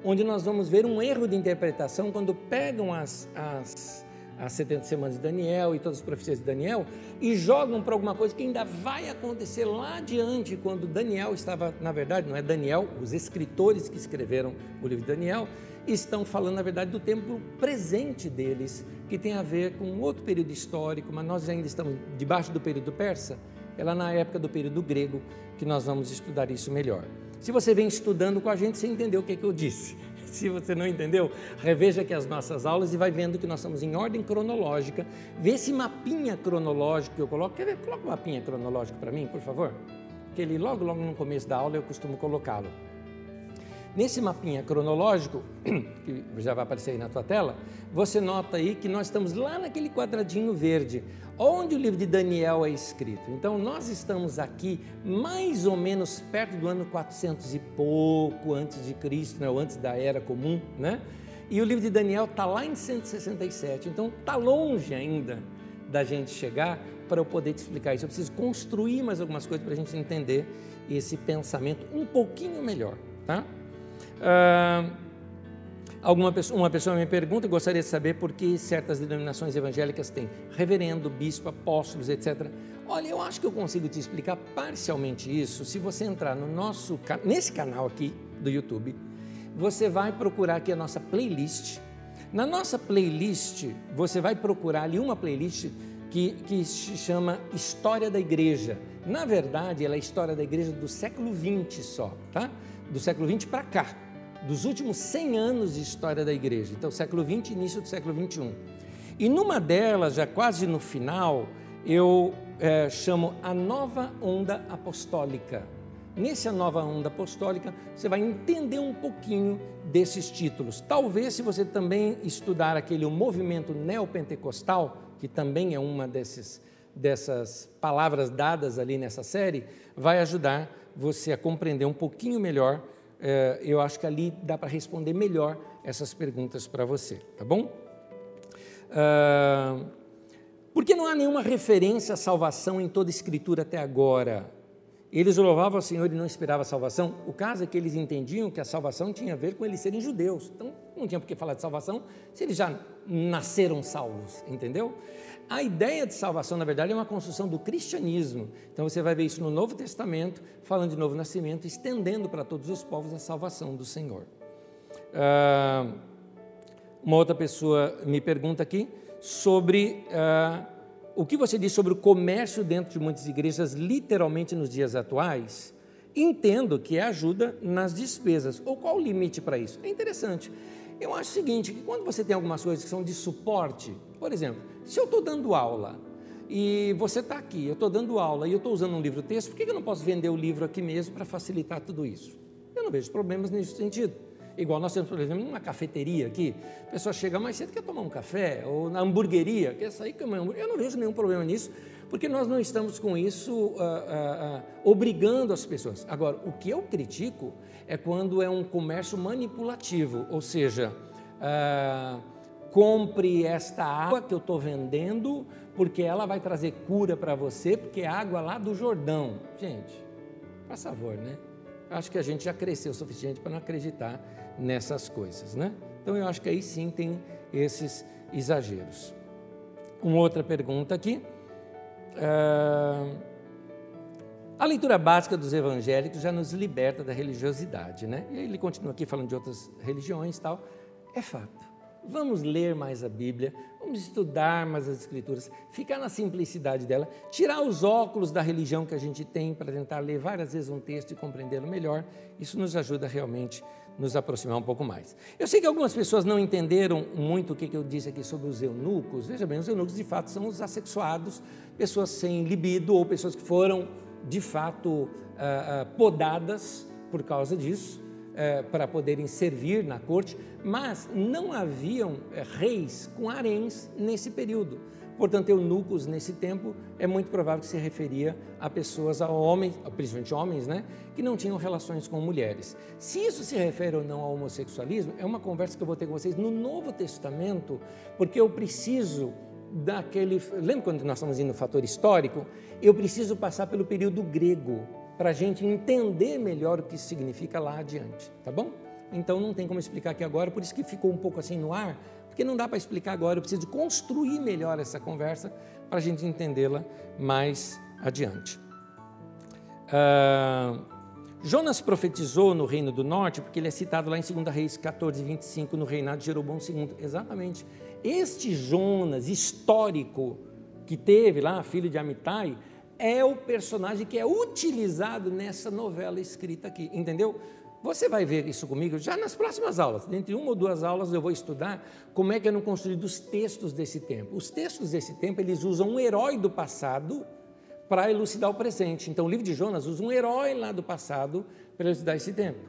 onde nós vamos ver um erro de interpretação quando pegam as, as, as 70 semanas de Daniel e todas as profecias de Daniel e jogam para alguma coisa que ainda vai acontecer lá adiante, quando Daniel estava, na verdade, não é Daniel, os escritores que escreveram o livro de Daniel, estão falando, na verdade, do tempo presente deles, que tem a ver com outro período histórico, mas nós ainda estamos debaixo do período persa, é na época do período grego que nós vamos estudar isso melhor. Se você vem estudando com a gente, você entendeu o que, é que eu disse. Se você não entendeu, reveja aqui as nossas aulas e vai vendo que nós estamos em ordem cronológica. Vê esse mapinha cronológico que eu coloco. Quer ver? Coloca um mapinha cronológico para mim, por favor. Que ele logo, logo no começo da aula eu costumo colocá-lo. Nesse mapinha cronológico, que já vai aparecer aí na tua tela, você nota aí que nós estamos lá naquele quadradinho verde, onde o livro de Daniel é escrito. Então, nós estamos aqui mais ou menos perto do ano 400 e pouco antes de Cristo, né, ou antes da Era Comum, né? E o livro de Daniel está lá em 167, então está longe ainda da gente chegar para eu poder te explicar isso. Eu preciso construir mais algumas coisas para a gente entender esse pensamento um pouquinho melhor, tá? Ah, alguma pessoa, uma pessoa me pergunta, gostaria de saber por que certas denominações evangélicas têm reverendo, bispo, apóstolos, etc. Olha, eu acho que eu consigo te explicar parcialmente isso se você entrar no nosso nesse canal aqui do YouTube. Você vai procurar aqui a nossa playlist. Na nossa playlist, você vai procurar ali uma playlist que, que se chama História da Igreja. Na verdade, ela é a história da igreja do século XX só, tá? Do século XX para cá, dos últimos 100 anos de história da igreja. Então, século XX, início do século XXI. E numa delas, já quase no final, eu é, chamo a nova onda apostólica. Nessa nova onda apostólica, você vai entender um pouquinho desses títulos. Talvez, se você também estudar aquele movimento neopentecostal, que também é uma desses, dessas palavras dadas ali nessa série, vai ajudar você a compreender um pouquinho melhor. É, eu acho que ali dá para responder melhor essas perguntas para você, tá bom? Porque não há nenhuma referência à salvação em toda a Escritura até agora. Eles louvavam ao Senhor e não esperavam a salvação. O caso é que eles entendiam que a salvação tinha a ver com eles serem judeus. Então, não tinha por que falar de salvação se eles já nasceram salvos, entendeu? A ideia de salvação, na verdade, é uma construção do cristianismo. Então, você vai ver isso no Novo Testamento, falando de novo nascimento, estendendo para todos os povos a salvação do Senhor. Ah, uma outra pessoa me pergunta aqui sobre ah, o que você diz sobre o comércio dentro de muitas igrejas, literalmente nos dias atuais. Entendo que é ajuda nas despesas. Ou qual o limite para isso? É interessante. Eu acho o seguinte, que quando você tem algumas coisas que são de suporte, por exemplo, se eu estou dando aula e você está aqui, eu estou dando aula e eu estou usando um livro-texto, por que eu não posso vender o livro aqui mesmo para facilitar tudo isso? Eu não vejo problemas nesse sentido. Igual nós temos, por exemplo, uma cafeteria aqui, a pessoa chega mais cedo, quer tomar um café, ou na hamburgueria, quer sair comer hambúrguer. Eu não vejo nenhum problema nisso, porque nós não estamos com isso uh, uh, uh, obrigando as pessoas. Agora, o que eu critico é quando é um comércio manipulativo, ou seja, compre esta água que eu estou vendendo, porque ela vai trazer cura para você, porque é água lá do Jordão. Gente, faz favor, né? Acho que a gente já cresceu o suficiente para não acreditar nessas coisas, né? Então eu acho que aí sim tem esses exageros. Uma outra pergunta aqui. Uh, a leitura básica dos evangélicos já nos liberta da religiosidade, né? E ele continua aqui falando de outras religiões e tal. É fato. Vamos ler mais a Bíblia, vamos estudar mais as Escrituras, ficar na simplicidade dela, tirar os óculos da religião que a gente tem para tentar ler várias vezes um texto e compreendê-lo melhor. Isso nos ajuda realmente nos aproximar um pouco mais. Eu sei que algumas pessoas não entenderam muito o que eu disse aqui sobre os eunucos. Veja bem, os eunucos de fato são os assexuados, pessoas sem libido ou pessoas que foram de fato ah, ah, podadas por causa disso, eh, para poderem servir na corte, mas não haviam eh, reis com haréns nesse período. Portanto, eunucos nesse tempo é muito provável que se referia a pessoas, a homens, principalmente homens, né, que não tinham relações com mulheres. Se isso se refere ou não ao homossexualismo, é uma conversa que eu vou ter com vocês no Novo Testamento, porque eu preciso daquele. Lembra quando nós estamos indo no fator histórico? Eu preciso passar pelo período grego para a gente entender melhor o que significa lá adiante, tá bom? Então não tem como explicar aqui agora, por isso que ficou um pouco assim no ar, porque não dá para explicar agora, eu preciso construir melhor essa conversa para a gente entendê-la mais adiante. Uh, Jonas profetizou no Reino do Norte, porque ele é citado lá em 2 Reis 14, 25, no reinado de Jeroboão II. Exatamente. Este Jonas histórico que teve lá, filho de Amitai, é o personagem que é utilizado nessa novela escrita aqui, entendeu? Você vai ver isso comigo já nas próximas aulas. Entre uma ou duas aulas eu vou estudar como é que eram construídos os textos desse tempo. Os textos desse tempo, eles usam um herói do passado para elucidar o presente. Então o livro de Jonas usa um herói lá do passado para elucidar esse tempo.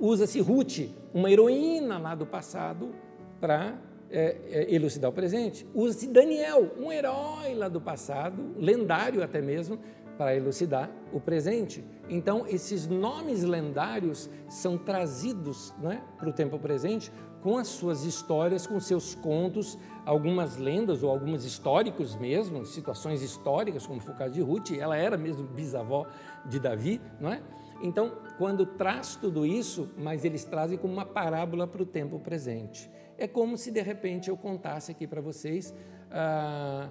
Usa-se Ruth, uma heroína lá do passado, para é, é, elucidar o presente. Usa-se Daniel, um herói lá do passado, lendário até mesmo, para elucidar o presente. Então, esses nomes lendários são trazidos né, para o tempo presente com as suas histórias, com seus contos, algumas lendas ou alguns históricos mesmo, situações históricas, como caso de Ruth, ela era mesmo bisavó de Davi, não é? Então, quando traz tudo isso, mas eles trazem como uma parábola para o tempo presente. É como se de repente eu contasse aqui para vocês. Ah,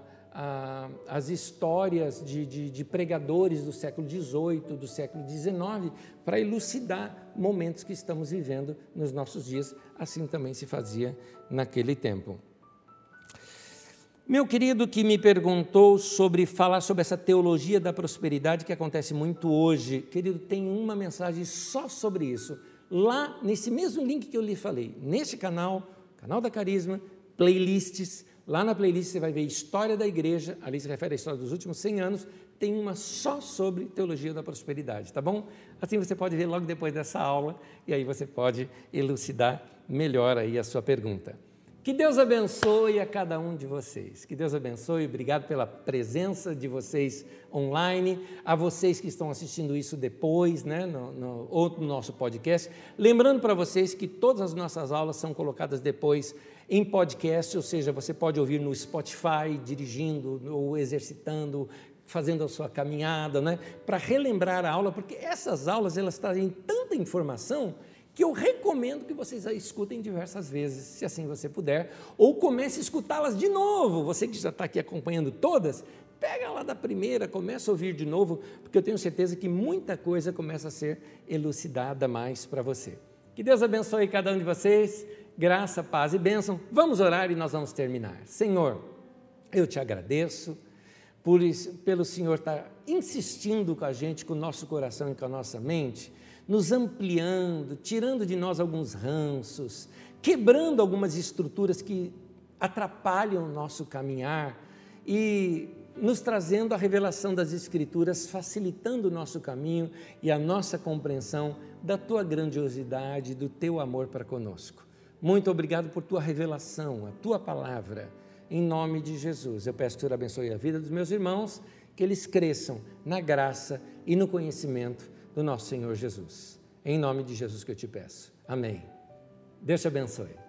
as histórias de, de, de, pregadores do século XVIII, do século XIX, para elucidar momentos que estamos vivendo nos nossos dias. Assim também se fazia naquele tempo. Meu querido que me perguntou sobre falar sobre essa teologia da prosperidade que acontece muito hoje, querido, tem uma mensagem só sobre isso. Lá nesse mesmo link que eu lhe falei, nesse canal, canal da Carisma, playlists, lá na playlist você vai ver história da igreja, ali se refere à história dos últimos 100 anos, tem uma só sobre teologia da prosperidade, tá bom? Assim você pode ver logo depois dessa aula e aí você pode elucidar melhor aí a sua pergunta. Que Deus abençoe a cada um de vocês. Que Deus abençoe. Obrigado pela presença de vocês online, a vocês que estão assistindo isso depois, né, no, no, ou no nosso podcast. Lembrando para vocês que todas as nossas aulas são colocadas depois em podcast, ou seja, você pode ouvir no Spotify, dirigindo ou exercitando, fazendo a sua caminhada, né, para relembrar a aula, porque essas aulas elas trazem tanta informação que eu recomendo que vocês a escutem diversas vezes, se assim você puder, ou comece a escutá-las de novo. Você que já está aqui acompanhando todas, pega lá da primeira, começa a ouvir de novo, porque eu tenho certeza que muita coisa começa a ser elucidada mais para você. Que Deus abençoe cada um de vocês, graça, paz e bênção. Vamos orar e nós vamos terminar. Senhor, eu te agradeço por, pelo Senhor estar tá insistindo com a gente, com o nosso coração e com a nossa mente nos ampliando, tirando de nós alguns ranços, quebrando algumas estruturas que atrapalham o nosso caminhar e nos trazendo a revelação das Escrituras, facilitando o nosso caminho e a nossa compreensão da tua grandiosidade, do teu amor para conosco. Muito obrigado por tua revelação, a tua palavra. Em nome de Jesus, eu peço que o Senhor abençoe a vida dos meus irmãos, que eles cresçam na graça e no conhecimento do nosso Senhor Jesus. Em nome de Jesus que eu te peço. Amém. Deus te abençoe.